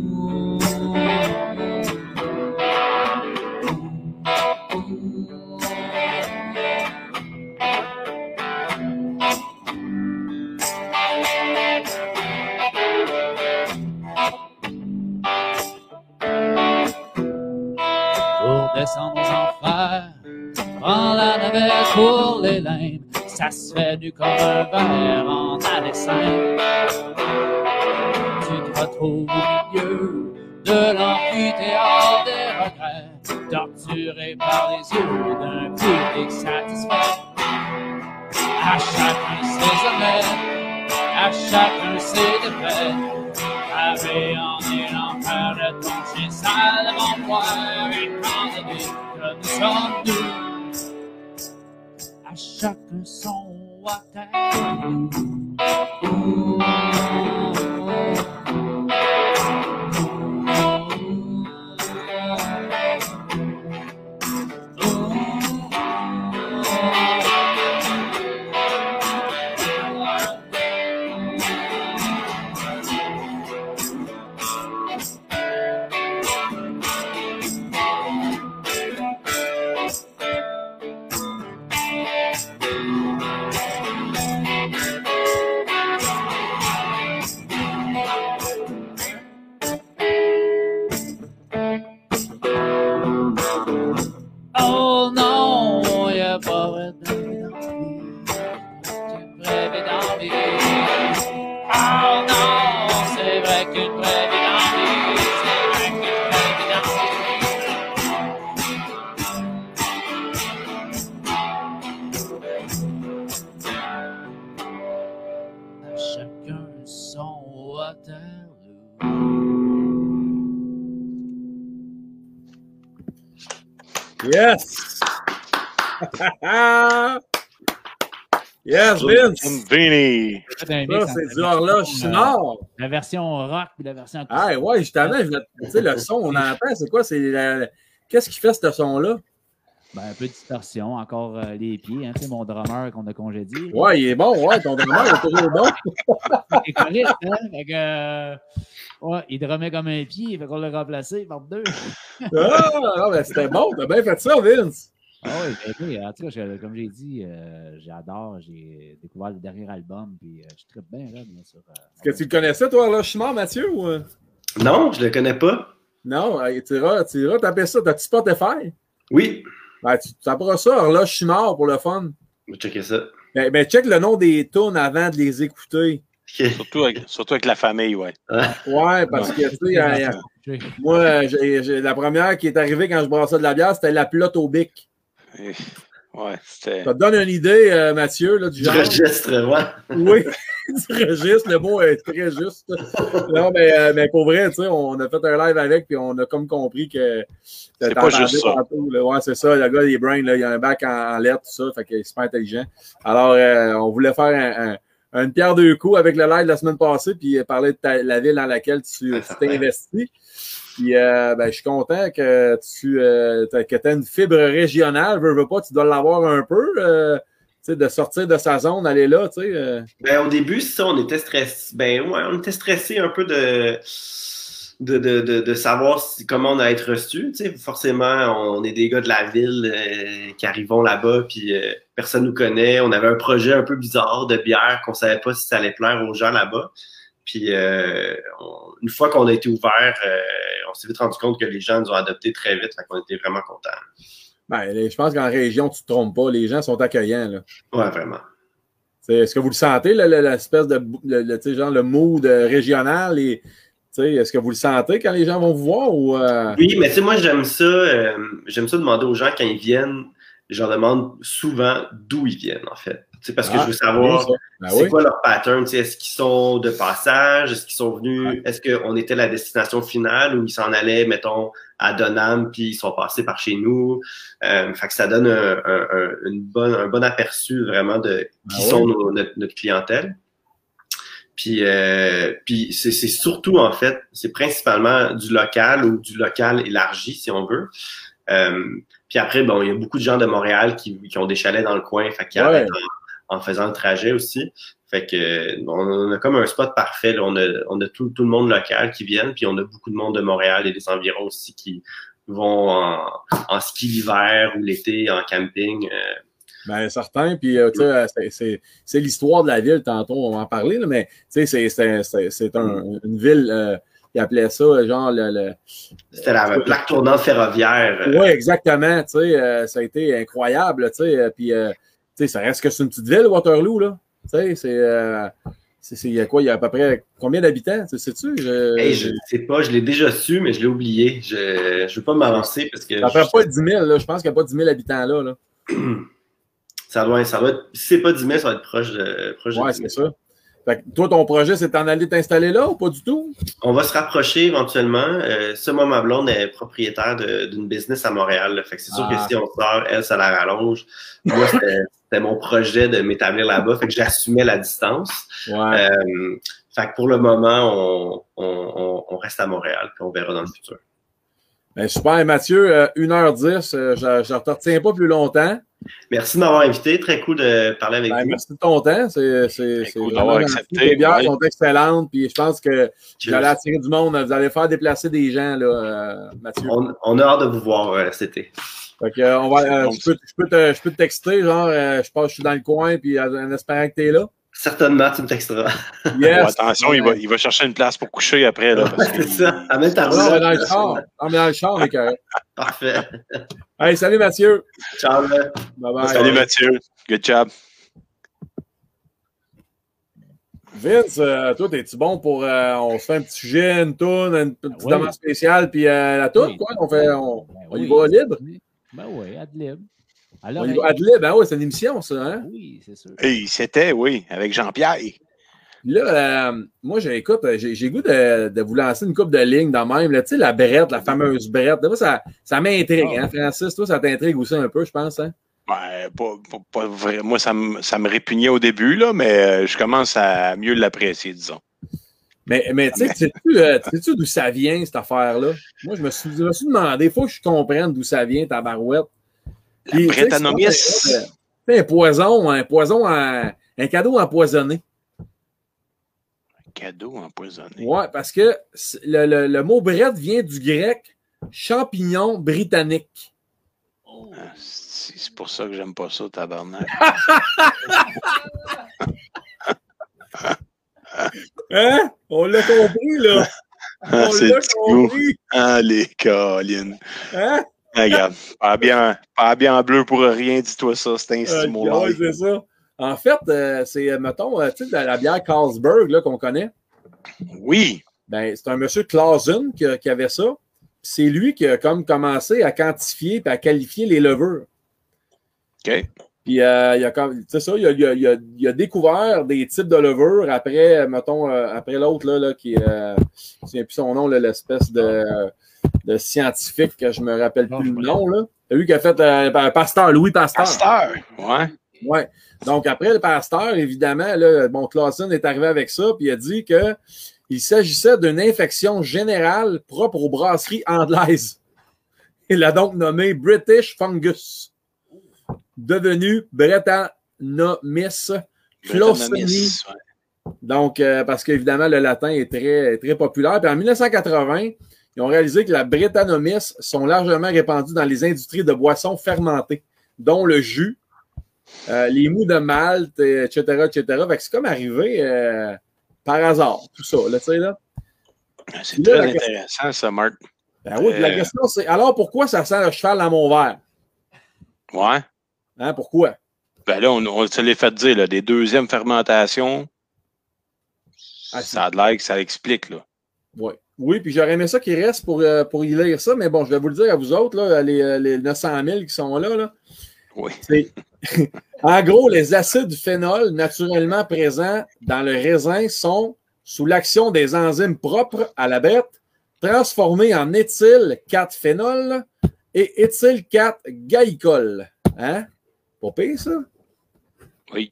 Pour les limbes, ça se fait du un verre en alexandre. Tu te retrouves au milieu de l'amphithéâtre des regrets, torturé par les yeux d'un public satisfait. À chacun ses omelettes, à chacun ses défaites. Avait en est l'enfer de ton chien sale, mon poire, étant donné que nous sommes deux. À chacun son Waterloo. Ouh. Ça, c'est du horloge sonore. La version rock puis la version Ah, ouais, justement, je voulais- tu sais, le son, on entend, c'est quoi? C'est la- Qu'est-ce qui fait ce son-là? Ben, un peu de distorsion, encore euh, les pieds, hein, tu sais, mon drummer qu'on a congédié. Ouais, il est bon, ouais, ton drummer est toujours bon. Il est correct, hein? Fait que, euh, ouais, il drummait comme un pied, fait qu'on l'a remplacé par deux. Ah, non, mais c'était bon, t'as bien fait ça, Vince. Ah oui, ben, oui, en tout cas, je- comme j'ai dit, euh, j'adore, j'ai découvert le dernier album, puis euh, je tripe bien là, bien sûr. euh, Est-ce que tu le connaissais, toi, là, Chimard, Mathieu? Ou... euh? Non, je le connais pas. Non, tu iras, tu iras taper ça. T'as-tu Spotify? Oui, Ben, tu taperas ça, horloge Chimard, pour le fun. je vais checker ça. Ben, ben, check le nom des tunes avant de les écouter. Surtout avec, surtout avec la famille, ouais. Ouais, parce que, tu sais, moi, la première qui est arrivée quand je brassais de la bière, c'était la pelote au bic. Et- Ouais, c'était. Ça te donne une idée, euh, Mathieu, là, du Du genre? registre, ouais. Oui, du registre, le mot est très juste. Non, mais, euh, mais pour vrai, tu sais, on a fait un live avec, puis on a comme compris que. C'est pas juste ça. tantôt, là. Ouais, c'est ça. Le gars, il est brain, là, il a un bac en, en lettres, tout ça, fait qu'il est super intelligent. Alors, euh, on voulait faire un, un- une pierre deux coups avec le live de la semaine passée, puis parler de ta- la ville dans laquelle tu t'es investi. Puis, euh, ben, je suis content que tu euh, que aies une fibre régionale. Veux, veux pas, tu dois l'avoir un peu. euh, de sortir de sa zone, aller là, tu sais. Ben, au début, ça, on était stressé. Ben, ouais, on était stressé un peu de, de, de, de, savoir comment on allait être reçu. Forcément, on est des gars de la ville qui arrivons là-bas, puis personne nous connaît. On avait un projet un peu bizarre de bière qu'on savait pas si ça allait plaire aux gens là-bas. Puis euh, on- une fois qu'on a été ouvert, euh, on s'est vite rendu compte que les gens nous ont adoptés très vite, fait qu'on était vraiment contents. Ben, je pense qu'en région, tu te trompes pas. Les gens sont accueillants. Là. Ouais, vraiment. Est-ce que vous le sentez, l'espèce de le, le- tu sais, genre le mood euh, régional? Et, tu sais, est-ce que vous le sentez quand les gens vont vous voir? Ou, euh, Oui, mais tu sais, moi, j'aime ça. j'aime ça demander aux gens quand ils viennent. Je leur demande souvent d'où ils viennent, en fait. Sais, parce que Ah, je veux savoir oui. Ben c'est oui. quoi leur pattern. Est-ce qu'ils sont de passage? Est-ce qu'ils sont venus? Est-ce qu'on était la destination finale ou ils s'en allaient, mettons, à Donham puis ils sont passés par chez nous? Euh, fait que ça donne un, un- un- une bonne, un bon aperçu vraiment de qui Ah sont oui. nos- notre, notre clientèle. Puis, euh, puis c'est c'est surtout, en fait, c'est principalement du local ou du local élargi, si on veut. Euh, puis après, bon, il y a beaucoup de gens de Montréal qui, qui ont des chalets dans le coin, fait en faisant le trajet aussi. Fait que on a comme un spot parfait. là. On a, on a tout, tout le monde local qui viennent, puis on a beaucoup de monde de Montréal et des environs aussi qui vont en, en ski l'hiver ou l'été en camping. euh, Ben, certain. Puis, euh, tu sais, c'est- l'histoire de la ville, tantôt, on va en parler, là, mais, tu sais, c'est- c'est- c'est c'est un- une ville, euh, ils appelaient ça, genre, le. le C'était la plaque tournante ferroviaire. euh, Oui, exactement. Tu sais, euh, ça a été incroyable, tu sais. Puis, sais, ça reste que c'est une petite ville, Waterloo, là. Tu sais, c'est. euh, Il y a quoi? Il y a à peu près combien d'habitants? Sais-tu? Je, Hey, je sais pas, je l'ai déjà su, mais je l'ai oublié. Je ne veux pas m'avancer parce que Ça fait pas 10 000, là. Je pense qu'il n'y a pas 10 000 habitants là. là. ça doit, ça doit être. Si c'est pas 10 000, ça va être proche de, proche Ouais, 10 000. c'est ça. Fait que toi, ton projet, c'est d'en aller t'installer là ou pas du tout? On va se rapprocher éventuellement. Euh, ma blonde est propriétaire d'une business à Montréal. là. Fait que c'est sûr Ah. que si on sort, elle, ça la rallonge. Moi, c'était mon projet de m'établir là-bas. Fait que j'assumais la distance. Ouais. Euh, fait que pour le moment, on, on, on- on reste à Montréal, puis on verra dans le futur. Ben, super, Mathieu. euh, 1h10, euh, je ne te retiens pas plus longtemps. Merci de m'avoir invité. Très cool de parler avec Ben, vous. merci de ton temps. C'est c'est- c'est cool vraiment d'avoir accepté, Les bières ouais. sont excellentes. Puis je pense que vous allez attirer du monde. Vous allez faire déplacer des gens, là, euh, Mathieu. On, on a hâte de vous voir euh, cet été. Fait que, euh, on va, euh, je, peux, je, peux te, je peux te texter, genre, euh, je pense que je suis dans le coin, puis en espérant que tu es là. Certainement, tu me texteras. Yes. Bon, attention, il va, il va chercher une place pour coucher après. Là, parce que- c'est ça. Amène ta Non, mais dans le roulotte. char. Non, mais dans le char. Parfait. Hey, salut Mathieu. Ciao. Bye bye. Salut Mathieu. Good job. Vince, euh, toi, es-tu bon pour. euh, on se fait un petit sujet, une toune, une petite oui. demande spéciale, puis euh, la toune, Oui. quoi? On, fait, on, Ben on y oui. va libre? Ben oui, ad lib. À On y l'oreille. va ad lib, ben oui, c'est une émission, ça, hein? Oui, c'est sûr. Hey, c'était, oui, avec Jean-Pierre. Là, euh, moi, j'ai, écoute, j'ai, j'ai goût de, de vous lancer une coupe de ligne dans même. Là, tu sais, la brette, la fameuse brette. Ça, ça m'intrigue, Ah. hein, Francis? Toi, ça t'intrigue aussi un peu, je pense, hein? Ouais, pas, pas- pas vrai. Moi, ça me, ça me répugnait au début, là, mais euh, je commence à mieux l'apprécier, disons. Mais, mais tu sais, sais-tu, euh, sais-tu d'où ça vient, cette affaire-là? Moi, je me suis, je me suis demandé, il faut que je comprenne d'où ça vient, ta barouette. C'est un poison, un poison, en- un cadeau empoisonné. Cadeau empoisonné. Ouais, parce que le, le, le mot brette vient du grec champignon britannique. Ah, C'est c'est pour ça que j'aime pas ça, tabarnak. Hein? On l'a compris, là. Ah, On c'est l'a compris. Ah, les collines. Hein? Ah, Regarde, pas bien, pas bien en bleu pour rien, dis-toi ça, c'est un Euh, stimulant. ouais, c'est ça. En fait, euh, c'est, euh, mettons, euh, tu sais, la bière Carlsberg là, qu'on connaît. Oui, Ben, c'est un monsieur Clausen qui, qui avait ça. C'est lui qui a comme commencé à quantifier et à qualifier les levures. OK. Puis euh, il, a, comme- tu sais ça, il, a, il a- il a- il a découvert des types de levures après, mettons, euh, après l'autre, là, là, qui est, euh, je ne plus son nom, là, l'espèce de, de scientifique que je me rappelle Non, plus le nom. Là. C'est lui qui a fait euh, Pa- Pasteur, Louis Pasteur. Pasteur. Ouais. Ouais. Donc, après le pasteur, évidemment, là, bon, Clausen est arrivé avec ça, puis il a dit que il s'agissait d'une infection générale propre aux brasseries anglaises. Il l'a donc nommé British Fungus, devenu. Brettanomyces, ouais. Donc, euh, parce qu'évidemment, le latin est très, très populaire. Puis en 1980, ils ont réalisé que la Brettanomyces sont largement répandues dans les industries de boissons fermentées, dont le jus, euh, les mous de malt, et etc., etc. Fait que c'est comme arrivé euh, par hasard, tout ça, là, tu sais, là. C'est Là, très question- intéressant, ça, Marc. Ben oui, la question, c'est alors pourquoi ça sent le cheval dans mon verre? Ouais. Hein, pourquoi? Ben là, on, on se l'est fait dire, là, des deuxièmes fermentations, Ah, ça a de l'air que ça explique, là. Oui. Oui, puis j'aurais aimé ça qu'il reste pour, euh, pour y lire ça, mais bon, je vais vous le dire à vous autres, là, les, les 900 000 qui sont là. là. Oui. En gros, les acides phénol naturellement présents dans le raisin sont, sous l'action des enzymes propres à la bête, transformés en éthyl 4-phénol et éthyl 4-gaïcol. Hein? Pas pire, ça? Oui.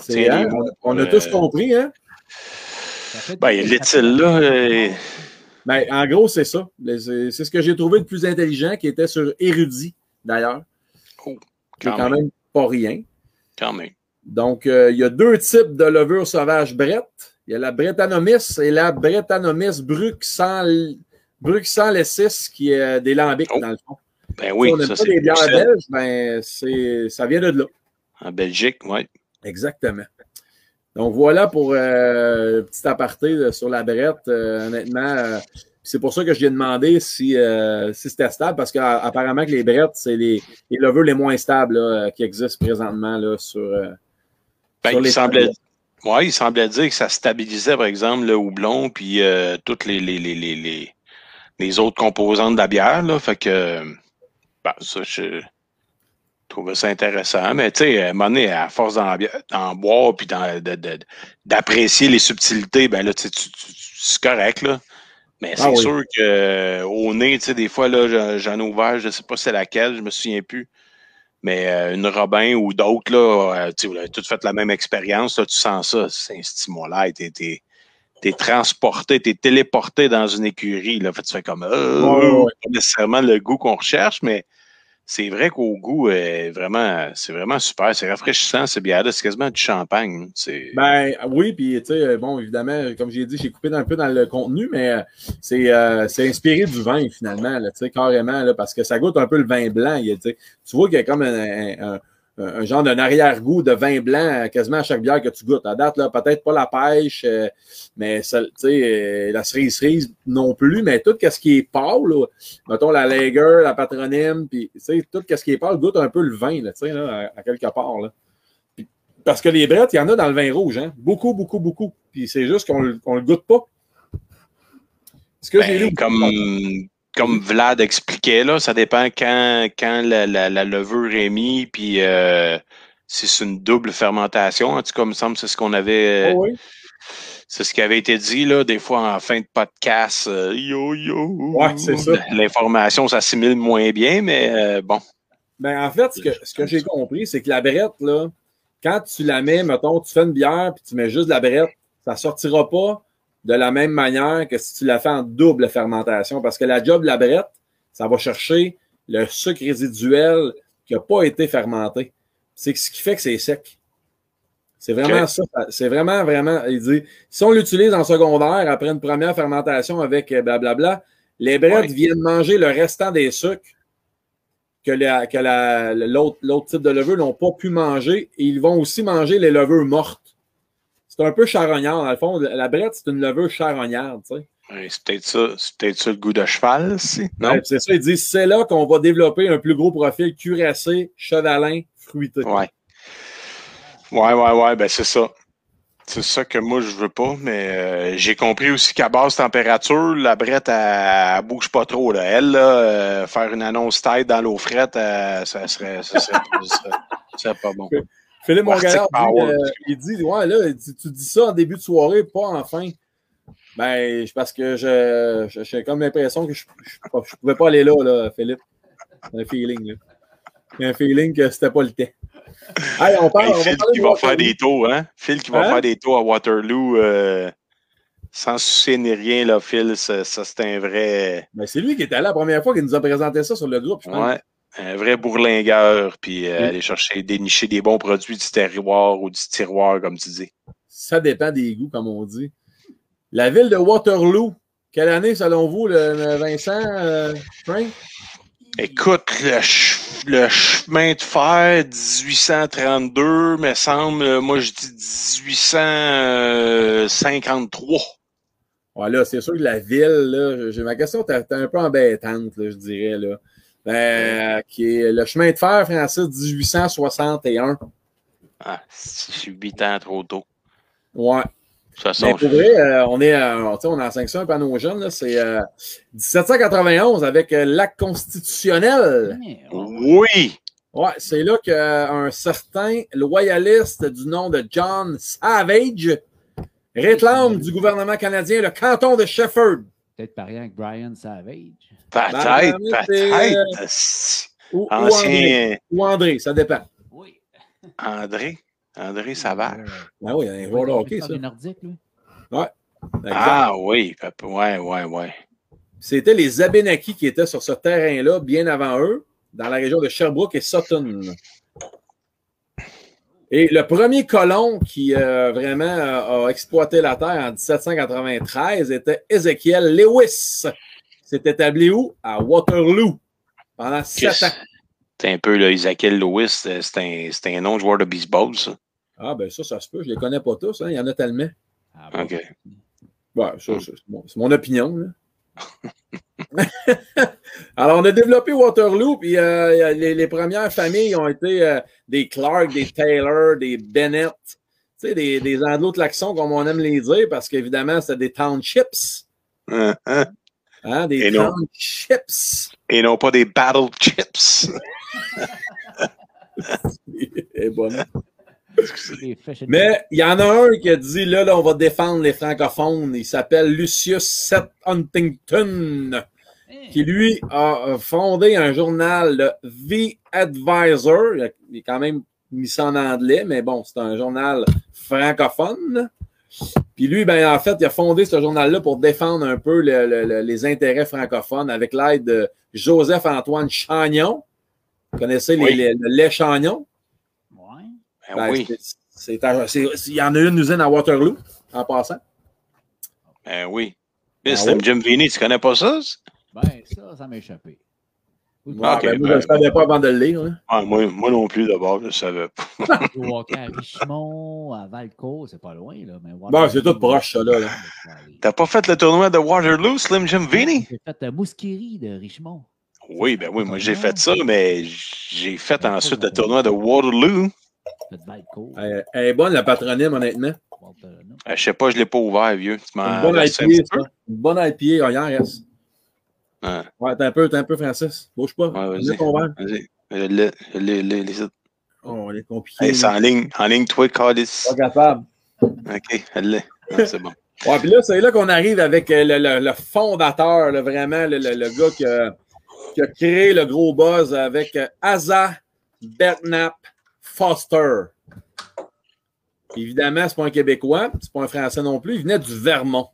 C'est, hein, mots. on, on a Euh, tous compris, hein? Ben, l'éthyl, là, euh, Ben, en gros, c'est ça. C'est c'est ce que j'ai trouvé le plus intelligent, qui était sur Érudit, d'ailleurs. Oh, qui est quand quand même. même pas rien. quand même. Donc, euh, il y a deux types de levures sauvages brettes. Il y a la Brettanomyces et la Brettanomyces bruxal... bruxalensis, qui est des lambics, Oh. dans le fond. Ben oui, si on ça, pas c'est les bières belges, ben, c'est- ça vient de là. En Belgique, oui. Exactement. Donc, voilà pour euh, petit aparté là, sur la brette. Euh, honnêtement, euh, c'est pour ça que je lui ai demandé si, euh, si c'était stable, parce qu'apparemment que les brettes, c'est les, les levures les moins stables là, qui existent présentement là, sur, euh, Ben, Sur il semblait, ouais, il semblait dire que ça stabilisait, par exemple, le houblon, puis euh, toutes les, les, les, les, les, les autres composantes de la bière. Là, fait que, ben, ça, je trouvais ça intéressant. Mais tu sais, à un moment donné, à force d'en, boire, puis d'apprécier les subtilités, ben là, tu sais, tu- tu- c'est correct, là. Mais c'est Ah oui. sûr que euh, au nez, tu sais, des fois, là, j'en- ai ouvert, je sais pas c'est laquelle, je me souviens plus. Mais euh, une Robin ou d'autres, là, euh, tu sais, vous avez toutes fait la même expérience, là, tu sens ça, c'est un stimulant, t'es, t'es, t'es transporté, t'es téléporté dans une écurie, là, fait, tu fais comme, euh, Ouais, ouais, ouais. pas nécessairement le goût qu'on recherche, mais c'est vrai qu'au goût, euh, vraiment, c'est vraiment super, c'est rafraîchissant, c'est bien, c'est quasiment du champagne, hein, Ben oui, puis tu sais, bon, évidemment, comme j'ai dit, j'ai coupé un peu dans le contenu, mais euh, c'est euh, c'est inspiré du vin finalement, tu sais, carrément, là, parce que ça goûte un peu le vin blanc. Tu vois qu'il y a comme un, un- un- un genre d'un arrière-goût de vin blanc euh, quasiment à chaque bière que tu goûtes. À date, là, peut-être pas la pêche, euh, mais ça, euh, la cerise cerise non plus, mais tout ce qui est pâle, là, mettons la lager, la patronyme, puis tout ce qui est pâle goûte un peu le vin, là, à, à quelque part. Là. Parce que les brettes, il y en a dans le vin rouge, hein? Beaucoup, beaucoup, beaucoup. Puis c'est juste qu'on qu'on le goûte pas. Ce que j'ai Ben, lu. comme, comme Vlad expliquait, là, ça dépend quand, quand la, la, la levure est mise, puis euh, si c'est une double fermentation. En tout cas, il me semble que c'est ce qu'on avait, Oh oui. C'est ce qui avait été dit, là, des fois en fin de podcast. euh, yo, yo. Ouais, c'est ça. L'information s'assimile moins bien, mais euh, bon. Ben, en fait, ce que, ce que j'ai compris, c'est que la brette, là, quand tu la mets, mettons, tu fais une bière puis tu mets juste de la brette, ça sortira pas de la même manière que si tu la fais en double fermentation. Parce que la job de la brette, ça va chercher le sucre résiduel qui n'a pas été fermenté. C'est ce qui fait que c'est sec. C'est vraiment ça. C'est vraiment, vraiment. Il dit, si on l'utilise en secondaire après une première fermentation avec euh, blablabla, les brettes viennent manger le restant des sucres que, la- que la- l'autre, l'autre type de levure n'ont pas pu manger et ils vont aussi manger les levures mortes. C'est un peu charognard, dans le fond. La brette, c'est une levure charognarde, tu sais. Ouais, C'est peut-être ça, c'est peut-être ça le goût de cheval, si. Non? Ouais, c'est ça, ils disent, c'est là qu'on va développer un plus gros profil cuirassé, chevalin, fruité. Ouais. Ouais, ouais, ouais, ben c'est ça. C'est ça que moi je veux pas, mais euh, j'ai compris aussi qu'à basse température, la brette, elle, elle bouge pas trop. Là. Elle, là, euh, faire une annonce tête dans l'eau frette, euh, ça serait, ça serait, ça serait, ça serait pas bon. Philippe Power. euh, il dit, ouais, là, tu dis ça en début de soirée, pas en fin. Ben, parce que je, je- j'ai comme l'impression que je, je, je pouvais pas aller là, là, Philippe. Un feeling, là. J'ai un feeling que c'était pas le temps. Hey, on parle, Hey, on va Phil qui va Waterloo. faire des tours, hein? Phil qui va Hein? faire des tours à Waterloo euh, sans soucier ni rien, là, Phil, ça, ça, c'est un vrai. Ben, c'est lui qui était là la première fois qu'il nous a présenté ça sur le groupe, je pense. Ouais. Un vrai bourlingueur, puis euh, Oui. aller chercher, dénicher des bons produits du terroir ou du tiroir, comme tu dis. Ça dépend des goûts, comme on dit. La ville de Waterloo, quelle année, selon vous, le, le Vincent, euh, Frank? Écoute, le, ch- le chemin de fer 1832, me semble, euh, moi je dis 1853. Ouais, là, c'est sûr que la ville, là, j'ai ma question, t'es un peu embêtante, là, je dirais, là. Ben, qui est le chemin de fer, Francis, 1861. Ah, c'est 8 ans trop tôt. Ouais. Façon, Mais pour vrai, euh, on est, euh, on est en 500 un peu à nos jeunes, là. C'est euh, 1791 avec euh, l'acte constitutionnel. oui! Ouais, c'est là qu'un certain loyaliste du nom de John Savage réclame du gouvernement canadien le canton de Shefford. Peut-être pareil avec Brian Savage. Peut-être, Ben, euh, peut-être. C'est- Ou, ou André, Ancien ou André, ça dépend. Oui. André. André Savage. Ah oui, il y a un joueur de hockey, ça. Lui. Exact. Ah oui, ouais, ouais, ouais. C'était les Abénakis qui étaient sur ce terrain-là bien avant eux, dans la région de Sherbrooke et Sutton. Et le premier colon qui euh, vraiment euh, a exploité la terre en 1793 était Ezekiel Lewis. C'est établi où? À Waterloo. Pendant sept ans. C'est un peu, là, Isaacel Lewis, euh, c'est un, c'est un nom de joueur de baseball, ça. Ah, ben ça, ça se peut. Je les connais pas tous. hein. Il y en a tellement. Ah, bon. OK. Ouais, ça, c'est mon, c'est mon opinion. là. Alors, on a développé Waterloo, puis euh, les, les premières familles ont été euh, des Clark, des Taylor, des Bennett, tu sais, des, des anglo-claxons, comme on aime les dire, parce qu'évidemment, c'était des townships. Hein, hein? Hein, des Et non. townships. Et non pas des battle chips. Mais il y en a un qui a dit là, là, on va défendre les francophones. Il s'appelle Lucius Seth Huntington. chips. qui lui a fondé un journal, le The Advisor. Il est quand même mis ça en anglais, mais bon, c'est un journal francophone. Puis lui, ben, en fait, il a fondé ce journal-là pour défendre un peu le- le- le- les intérêts francophones avec l'aide de Joseph-Antoine Chagnon. Vous connaissez les- Oui. les- le lait Chagnon? Ouais. Ben Ben, oui, c'est- Il y en a une usine à Waterloo, en passant. ben oui. Mais c'est ouais? Jim Vinny, tu connais pas ça? Ben, ça, ça m'a échappé. Oui, Ouais, Ok, ben, moi, je ne savais pas avant de le lire. hein. Ah, moi, moi non plus, d'abord, je savais pas. Hockey à Richemont, à Valcourt, c'est pas loin, là. Mais Bon, c'est tout proche, ça, là, là. T'as pas fait le tournoi de Waterloo, Slim Jim Vinny? J'ai fait euh, Mouskiri de Richemont. Oui, ben oui, moi j'ai fait ça, mais j'ai fait ensuite le tournoi de Waterloo. Fait Valcourt. Elle, elle est bonne, la patronyme, honnêtement. Euh, Je sais pas, je l'ai pas ouvert, vieux. Tu Une bonne IPA, peu? ça. Une bonne IPA, il en reste. Ouais. Ouais, t'es un peu, t'es un peu, Francis. Bouge pas. Ouais, vas-y. Vas-y. Je l'ai, les autres. Oh, on est compliqué. Hey, c'est en ligne, en ligne, toi, Calice. Pas capable. OK, elle l'est. Ah, c'est bon. Ouais, puis là, c'est là qu'on arrive avec euh, le, le- le fondateur, là, vraiment, le, le- le gars qui a, qui a créé le gros buzz avec euh, Asa Bernap Foster. Évidemment, c'est pas un Québécois, c'est pas un Français non plus, il venait du Vermont.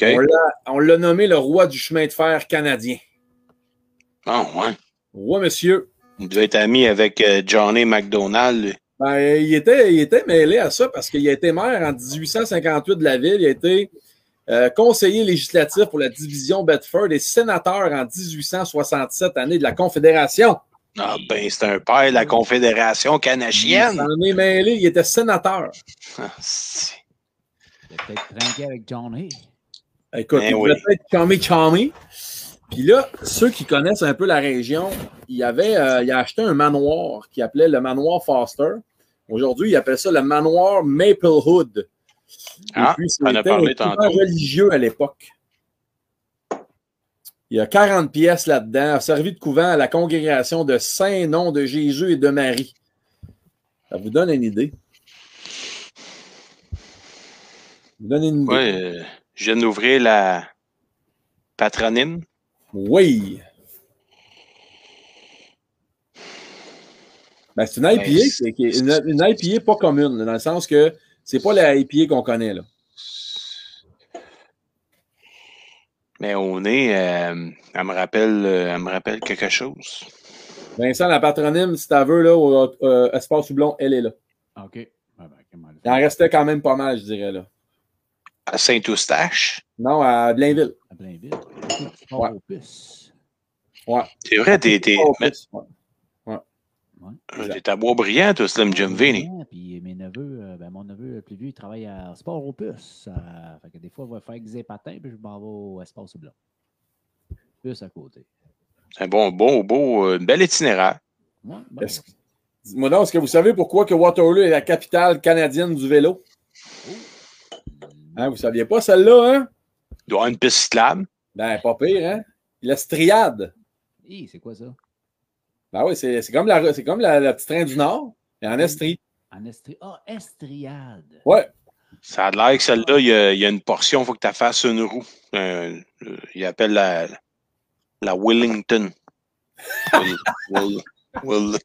On l'a- On l'a nommé le roi du chemin de fer canadien. Ah, ouais. Roi, monsieur. Il devait être ami avec euh, Johnny McDonald. lui. Ben, il, était, il était mêlé à ça parce qu'il a été maire en 1858 de la ville. Il a été euh, conseiller législatif pour la division Bedford et sénateur en 1867, année de la Confédération. Ah, ben, c'est un père de la Confédération Il canadienne. s'en est mêlé, il était sénateur. Ah, c'est- Il a peut-être trinqué avec John Hay. Écoute, il oui. voulait être chummy chummy. Puis là, ceux qui connaissent un peu la région, il avait euh, il a acheté un manoir qui appelait le manoir Foster. Aujourd'hui, il appelle ça le manoir Maplewood. Ah, puis, on a parlé tantôt. religieux à l'époque. Il y a 40 pièces là-dedans, a servi de couvent à la congrégation de Saint-Nom de Jésus et de Marie. Ça vous donne une idée. Ça vous donne une idée. Ouais, euh, je viens d'ouvrir la patronyme. Oui. Ben, c'est une IPA, Ben, qui est une, une IPA pas commune, là, dans le sens que c'est pas la IPA qu'on connaît. Là. Mais au nez, euh, elle, me rappelle, euh, elle me rappelle quelque chose. Vincent, la patronyme, si tu veux, là, au euh, Espace Houblon, elle est là. OK. Ouais, ben, Il en restait quand même pas mal, je dirais. là. À Saint-Eustache? Non, à Blainville. À Blainville. Ouais. Ouais. C'est vrai, t'es, t'es, mais- ouais. Ouais. t'es à Boisbriand, toi, Slim Jim. Ouais, Puis mes neveux, euh, ben, mon neveu le plus vieux, il travaille à Sport. Euh, fait que des fois, il va faire Xépatin, puis je m'en vais au Espace Blanc. Puce à côté. C'est un bon, beau, beau, euh, belle itinéraire. Ouais, bon. Est-ce que- Dis-moi donc, est-ce que vous savez pourquoi que Waterloo est la capitale canadienne du vélo? Hein, vous saviez pas celle-là, hein? Il doit y avoir une piste cyclable. Ben, pas pire, hein? La striade. Hi, c'est quoi ça? Ben oui, c'est c'est comme, la, c'est comme la, la petite train du Nord, mais en Estrie. En Estrie. Ah, Estriade. Ouais. Ça a l'air que celle-là, il y a, il y a une portion, il faut que tu fasses une roue. Euh, euh, il appelle la, la Wellington. Will- Will- Will-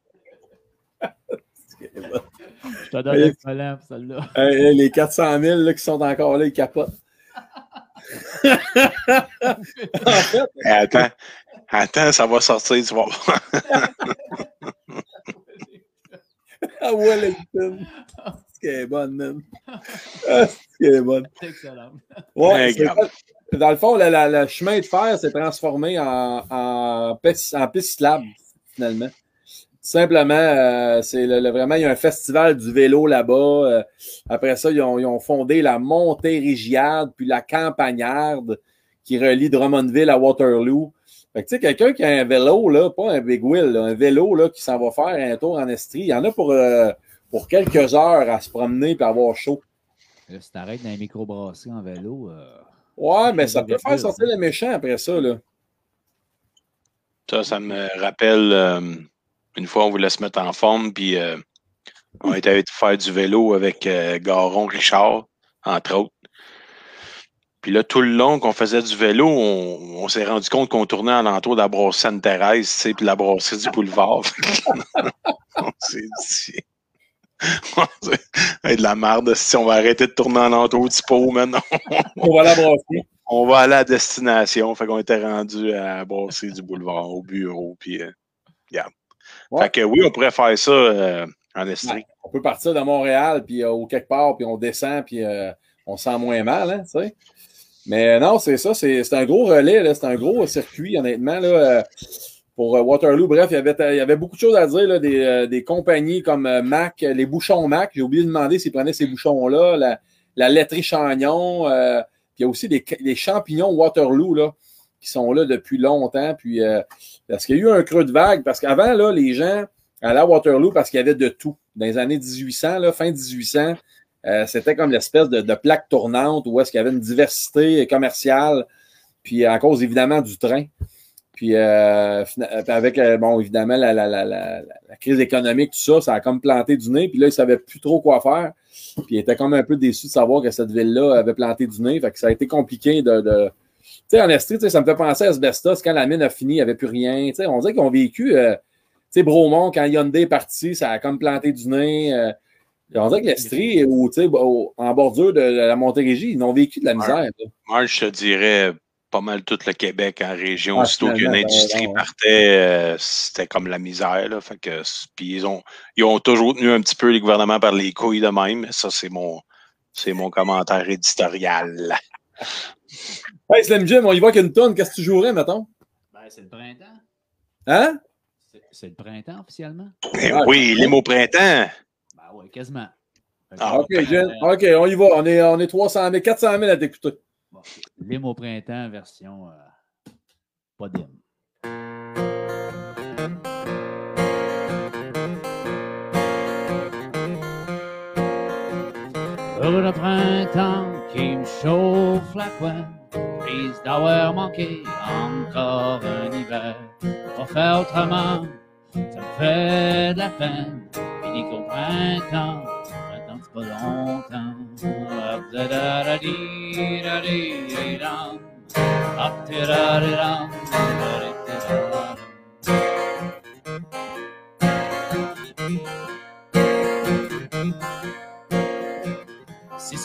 Je te donne un collant pour celle-là. Hey, les 400 000 là, qui sont encore là, ils capotent. en fait, attends, attends, ça va sortir, tu vas voir. à Wellington. C'est qu'elle est bonne, man. Ah, c'est qu'elle est bonne. C'est excellent. Ouais, c'est dans le fond, le, le- le chemin de fer s'est transformé en, en, piste, en piste cyclable, finalement. Simplement, euh, c'est le- le- vraiment, il y a un festival du vélo là-bas. Euh, après ça, ils ont, ils ont fondé la Montérégiade, puis la Campagnarde, qui relie Drummondville à Waterloo. Fait que, tu sais, quelqu'un qui a un vélo, là, pas un big wheel, là, un vélo là, qui s'en va faire un tour en Estrie, il y en a pour, euh, pour quelques heures à se promener et avoir chaud. Là, si t'arrêtes dans les microbrasseries en vélo, euh, Ouais, mais ça peut faire sortir hein. le méchant après ça, là. Ça, ça me rappelle euh, une fois, on voulait se mettre en forme, puis euh, on était allé faire du vélo avec euh, Garon Richard, entre autres. Puis là, tout le long qu'on faisait du vélo, on, on s'est rendu compte qu'on tournait alentour de la brasserie Sainte-Thérèse, tu sais, puis la brasserie du boulevard. on s'est dit... de la merde, si on va arrêter de tourner alentour du pot, maintenant, On va la brasser. on va aller à destination. Fait qu'on était rendu à la brasserie du boulevard, au bureau, puis... euh. Ouais. Fait que oui, on pourrait faire ça euh, en Estrie. On peut partir de Montréal, puis euh, ou quelque part, puis on descend, puis euh, on sent moins mal, hein, tu sais. Mais non, c'est ça, c'est un gros relais, c'est un gros circuit, honnêtement, là, pour Waterloo. Bref, il y, avait, il y avait beaucoup de choses à dire, là, des, des compagnies comme Mac, les bouchons Mac. J'ai oublié de demander s'ils prenaient ces bouchons-là, la, la laiterie Chagnon, puis il y a aussi des, des champignons Waterloo, là, qui sont là depuis longtemps, puis euh, parce qu'il y a eu un creux de vague, parce qu'avant, là, les gens allaient à Waterloo parce qu'il y avait de tout. Dans les années 1800, là, fin 1800, euh, c'était comme l'espèce de, plaque tournante où est-ce qu'il y avait une diversité commerciale, puis à cause évidemment du train. Puis euh, avec, bon, évidemment, la, la, la, la, crise économique, tout ça, ça a comme planté du nez. Puis là, ils ne savaient plus trop quoi faire. Puis ils étaient comme un peu déçus de savoir que cette ville-là avait planté du nez. Que ça a été compliqué de... Sais, en Estrie, ça me fait penser à Asbestos. Quand la mine a fini, il n'y avait plus rien. On dirait qu'ils ont vécu. euh, tu sais, Bromont, quand Hyundai est parti, ça a comme planté du nez. euh, on dirait que l'Estrie, ou, tu sais, au- en bordure de la Montérégie, ils ont vécu de la misère. Moi, je te dirais pas mal tout le Québec en région. Ah, Aussitôt qu'une finalement, industrie partait, euh, c'était comme la misère. Là. Fait que, puis ils ont, ils ont toujours tenu un petit peu les gouvernements par les couilles de même. Ça, c'est mon, c'est mon commentaire éditorial. Hey, Slim Jim, on y va qu'une tonne. Qu'est-ce que tu jouerais, mettons? Ben, c'est le printemps. Hein? C'est- le printemps officiellement? Ah, oui, l'hymne au printemps. Ben oui, quasiment. Ah, OK, euh, Jen. OK, on y va. On est, on est 300 000, 400 000 à t'écouter. bon, L'hymne au printemps, version euh, pas d'hymne. Heureux le printemps qui me chauffe la prise d'avoir manqué encore un hiver. Pas faire autrement, ça me fait de la peine. Dit qu'au printemps, printemps c'est pas longtemps.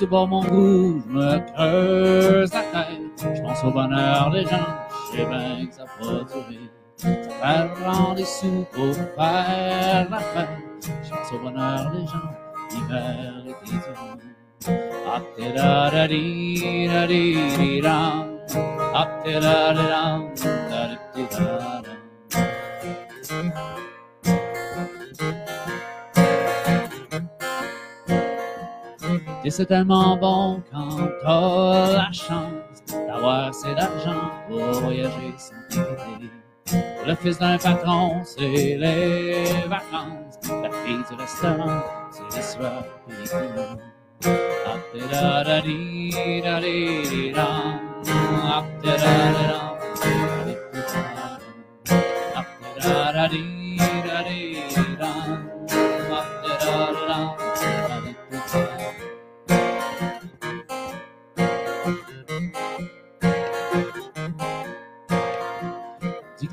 C'est pas mon goût, je me creuse la tête. Je pense au bonheur des gens, je sais bien que ça va durer. Prendre des sous pour faire la fête. Je pense au bonheur des gens, l'hiver, l'été durant. Hop da da da dee da dee dee dam. Hop da da da dam da da dee da C'est tellement bon quand t'as la chance d'avoir assez d'argent pour voyager sans t'inquiéter. Le fils d'un patron, c'est les vacances. La fille du restaurant, c'est les soirs et les. Hop-da-da-da-dam. Hop-da-da-da-dee-da-dee-dee-dam.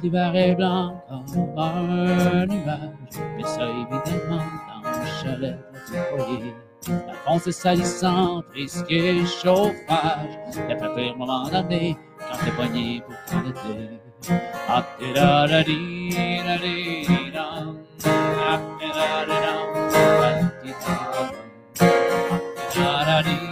L'hiver est blanc comme un nuage, mais ça évidemment dans le chalet du foyer. La France est salissante, risqué chauffage. Il pas pire moment d'année quand t'es poigné pour dee da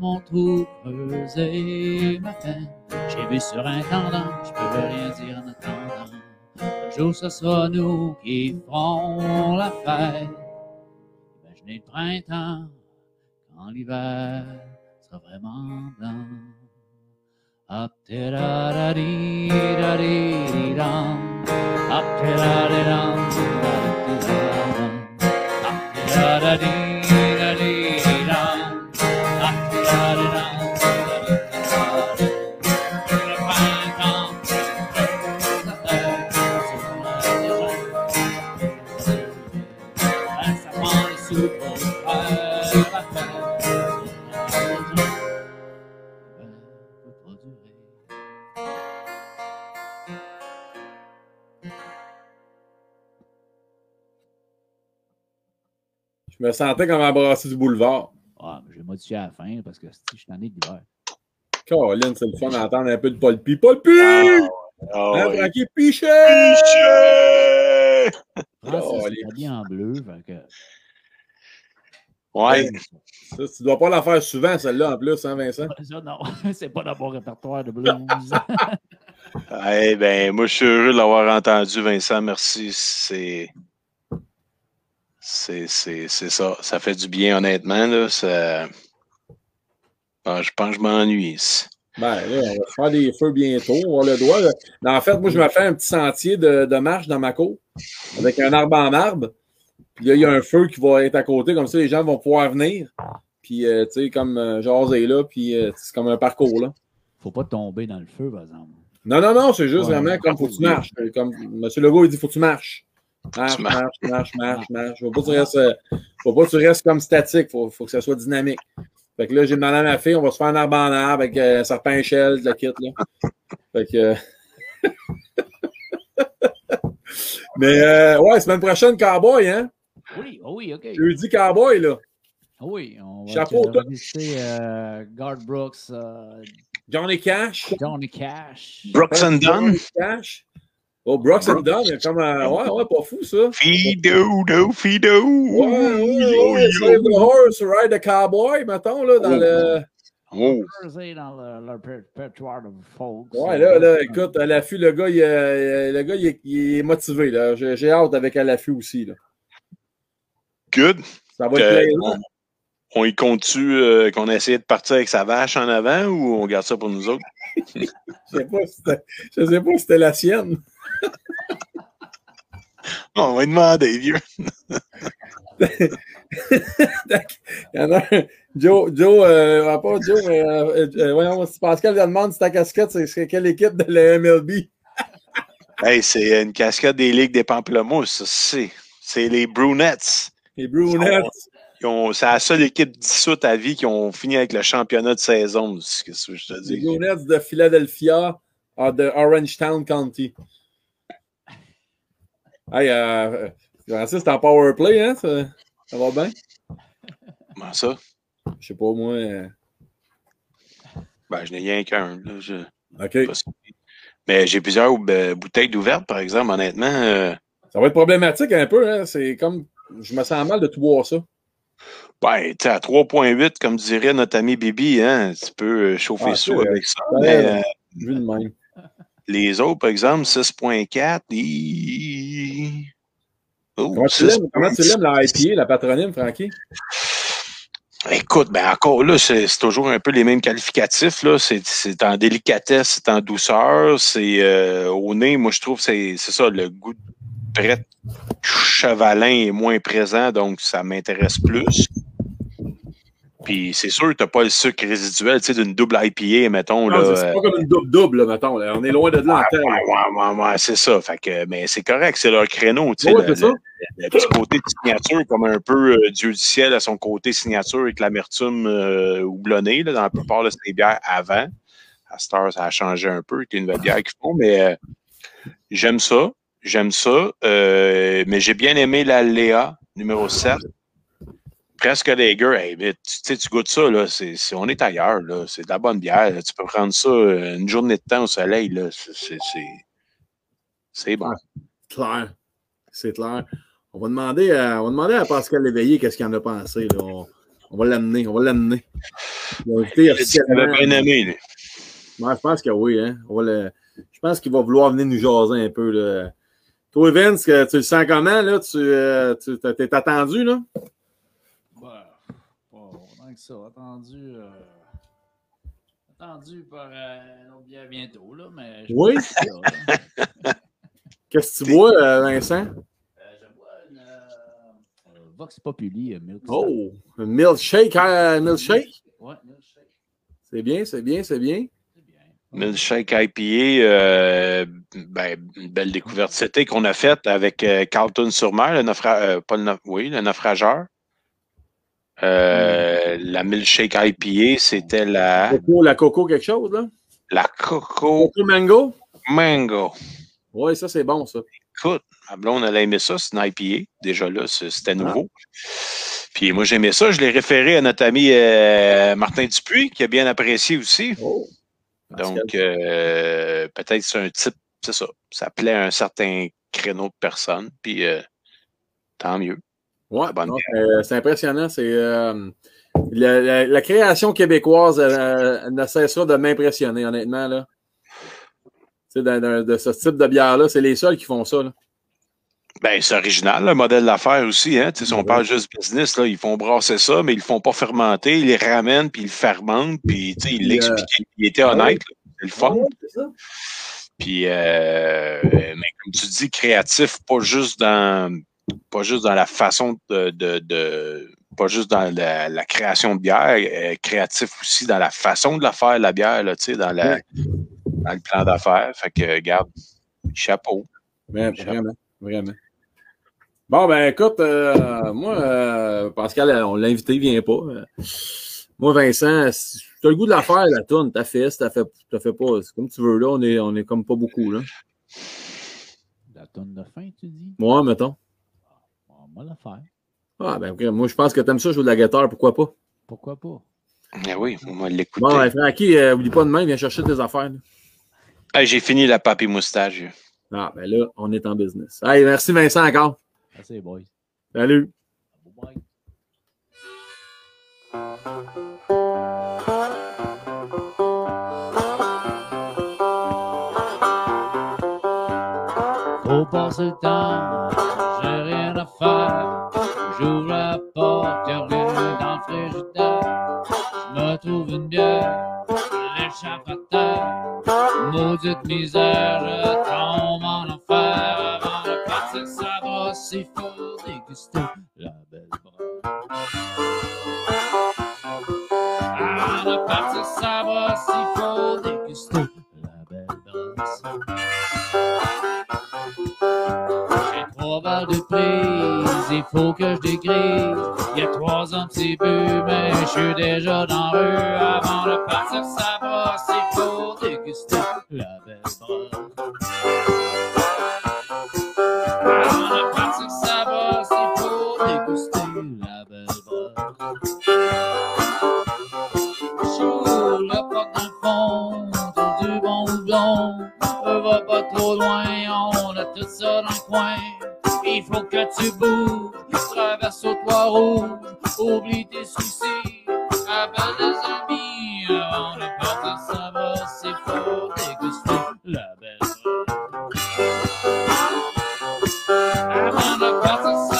Mon creuser ma peine. J'ai vu sur intendant, je peux rien dire en attendant. Un jour ce sera nous qui ferons la fête. Imaginez le printemps quand l'hiver sera vraiment blanc. Je me sentais comme embrassé du boulevard. Ah, mais j'ai modifié à la fin parce que si je suis tanné de l'hiver. Caroline, c'est le fun d'entendre un peu de Paul Pi. Paul Pi! Ah, Hein. Frankie Pichet! Piché! Francis Oh, est en bleu. Fait que... Ouais. Ça, tu dois pas la faire souvent, celle-là, en plus, hein, Vincent? Ça, non, c'est pas dans mon répertoire de blues. Eh ben, moi, je suis heureux de l'avoir entendu, Vincent. Merci. C'est. C'est, c'est, c'est ça. Ça fait du bien, honnêtement. Là. Ça... Ah, je pense que je m'ennuie ici. Ben là, on va faire des feux bientôt. On a le là. Mais en fait, moi, je me fais un petit sentier de, de marche dans ma cour avec un arbre en arbre. Puis là, il y a un feu qui va être à côté, comme ça, les gens vont pouvoir venir. Puis, euh, tu sais, comme euh, jaser là, puis euh, c'est comme un parcours là. Faut pas tomber dans le feu, par exemple. Non, non, non, c'est juste Ouais. vraiment comme faut que tu marches. Comme M. Legault, il dit faut que tu marches. Marche, Tu marches. marche, marche, marche, marche. Faut pas que tu restes, euh, faut pas que tu restes comme statique. Faut, faut que ça soit dynamique. Fait que là, j'ai demandé à ma fille, on va se faire un arbre en arbre avec euh, un serpent échelle, de la kit, là. Fait que. euh, Mais, euh, ouais, semaine prochaine, cowboy, hein? Oui, oh oui, OK. Jeudi, cowboy, là. Ah Oui, on va, Chapeau, visiter euh, Garth Brooks, euh, Johnny Cash. Johnny Cash. Brooks and Dunn? Johnny Cash. Oh, Brooks and Dunn, comme un. Ouais, ouais, pas fou, ça. Fido, do, Fido. Ouais, ouais, ouais, Save the horse, ride the cowboy, mettons, là, dans Oh. le. Oh, dans le, le ré- répertoire de folks. Ouais, là, là, écoute, à l'affût, le gars, il, est- le gars, il est, il est motivé, là. J'ai j'ai hâte avec à l'affût aussi, là. good. Ça va être Euh, plaisant. On y compte-tu euh, qu'on a essayé de partir avec sa vache en avant ou on garde ça pour nous autres? Je sais pas si c'était- je sais pas si c'était la sienne. On va demander, vieux. Il y en a un. Joe, Joe, euh, pas Joe, mais euh, euh, voyons, si Pascal lui demande si ta casquette, c'est- quelle équipe de la MLB? Hey, c'est une cascade des Ligues des Pamplemousses, ça, c'est. C'est les Brunettes. Les Brunettes. C'est la seule équipe dissoute à vie qui ont fini avec le championnat de saison. C'est ce que je te Les. Brunettes de Philadelphia, de Orangetown County. Hey, euh, Francis, c'est en power play, hein? Ça, ça va bien? Comment ça? Je sais pas, moi. euh, Ben, je n'ai rien qu'un. je- OK. pas. Mais j'ai plusieurs euh, bouteilles d'ouvertes, par exemple, honnêtement. euh, Ça va être problématique un peu, hein? C'est comme. Je me sens mal de tout boire ça. Ben, tu sais, à 3.8, comme dirait notre ami Bibi, hein, tu peux euh, chauffer Ah, ça avec ça. Mais euh, Vu de même. les autres, par exemple, 6.4, ils- Oh, Comment tu 6.6. l'aimes, la IPA, la patronyme, Frankie? Écoute, ben encore là, c'est toujours un peu les mêmes qualificatifs. là. C'est en délicatesse, c'est en douceur, c'est euh, au nez. Moi, je trouve que c'est c'est ça, le goût de prêtre chevalin est moins présent, donc ça m'intéresse plus. Puis c'est sûr que tu n'as pas le sucre résiduel tu sais, d'une double IPA, mettons. Non, là, c'est- c'est euh, pas comme une double-double, mettons. là. On est loin de là là. Ouais, ouais, ouais, c'est ça. Fait que, mais c'est correct, c'est leur créneau. Tu sais, Ouais, le, c'est ça. le- le petit côté de signature, comme un peu euh, Dieu du ciel à son côté signature avec l'amertume euh, houblonnée là, dans la plupart de ces bières avant. À cette heure, ça a changé un peu avec les nouvelles bières qu'ils font, mais euh, j'aime ça. J'aime ça. Mais j'ai bien aimé la Léa numéro 7. Presque Lager, hey, mais tu tu goûtes ça, là, c'est, on est ailleurs, là. C'est de la bonne bière. là. Tu peux prendre ça euh, une journée de temps au soleil, là. C'est, c'est, bon. Clair. C'est clair. On va demander à, on va demander à Pascal Léveillé qu'est-ce qu'il en a pensé. là. On, on va l'amener. On va l'amener. Il bien aimé, lui. Ouais, je pense que oui. Hein. On va le- Je pense qu'il va vouloir venir nous jaser un peu. Là. Toi, Vince, tu le sens comment? Là? Tu, euh, tu t'es attendu, là? Bah, pas autant que ça. Attendu, euh, attendu par euh, une autre bière bientôt, là, mais je Oui. Qu'est-ce que tu bois, euh, Vincent? Euh, je bois une euh, Vox Populi euh, Milk Stout. Oh, un milkshake, hein, milkshake? Ouais, milkshake. C'est bien, c'est bien, c'est bien. C'est bien. Milkshake IPA, euh, ben, une belle découverte c'était qu'on a faite avec euh, Carlton-sur-Mer, le naufra- euh, pas le oui, le naufrageur. Euh, La Milkshake IPA, c'était la, Coco, la coco, quelque chose, là? la Coco Coco mango? Mango. Oui, ça, c'est bon, ça. Écoute, ma blonde, elle a aimé ça, c'est une IPA. Déjà là, c'était nouveau. Puis moi, j'aimais ça. Je l'ai référé à notre ami euh, Martin Dupuis, qui a bien apprécié aussi. Oh. Donc, euh, peut-être c'est un type, c'est ça. Ça plaît à un certain créneau de personnes. Puis, tant mieux. Ouais, c'est- impressionnant. C'est euh, la, la- la création québécoise euh, ne cessera de m'impressionner, honnêtement. Là. De, de- de ce type de bière-là, c'est les seuls qui font ça. Là. Ben, c'est original, le modèle d'affaires aussi. Hein? Si on parle juste business, là, ils font brasser ça, mais ils ne le font pas fermenter. Ils les ramènent, puis ils le fermentent, puis il l'explique. Il était honnête. C'est le fun. Puis, euh, mais comme tu dis, créatif, pas juste dans, pas juste dans la façon de, de, pas juste dans la, création de bière, euh, créatif aussi dans la façon de la faire, la bière, là, dans, la, dans le plan d'affaires. Fait que, garde, chapeau. Vraiment, vraiment. Bon, ben écoute, euh, moi, euh, Pascal, on l'a invité, il vient pas. Moi, Vincent, tu as le goût de la faire, la tourne, t'as fait, t'as fait, t'as fait pas. C'est comme tu veux, là, on est, on est comme pas beaucoup, là. La tourne de fin, tu dis? Moi, mettons. On va la faire. Ah, ben, moi, je pense que t'aimes ça, jouer de la guitare, pourquoi pas? Pourquoi pas? Eh oui, on va l'écouter. Bon, ben, Francky, euh, oublie pas demain, viens chercher tes affaires. J'ai fini la papier moustache. Ah, ben là, on est en business. Hey, merci Vincent encore. Merci, boys. Salut. Bye. Faut passer le temps, me trouve une bière, terre. Maudite misère, je tombe en enfer avant de partir ça brosse, il faut déguster la belle brosse. Avant de partir ça brosse, il faut déguster la belle brosse. J'ai trois balles de prise, il faut que je dégrise. Il y a trois ans c'est bu, mais je suis déjà dans rue. Avant de partir ça brosse, il faut déguster la belle. Avant de partir ça il faut déguster la belle brosse. J'ouvre la porte d'un fond, du bon. Euh, Va pas trop loin, ça dans le coin. Il faut que tu bouges, traverse au toit rouge, oublie tes soucis, appelle des amis. Avant de partir ça va, c'est faut déguster la belle. Avant de partir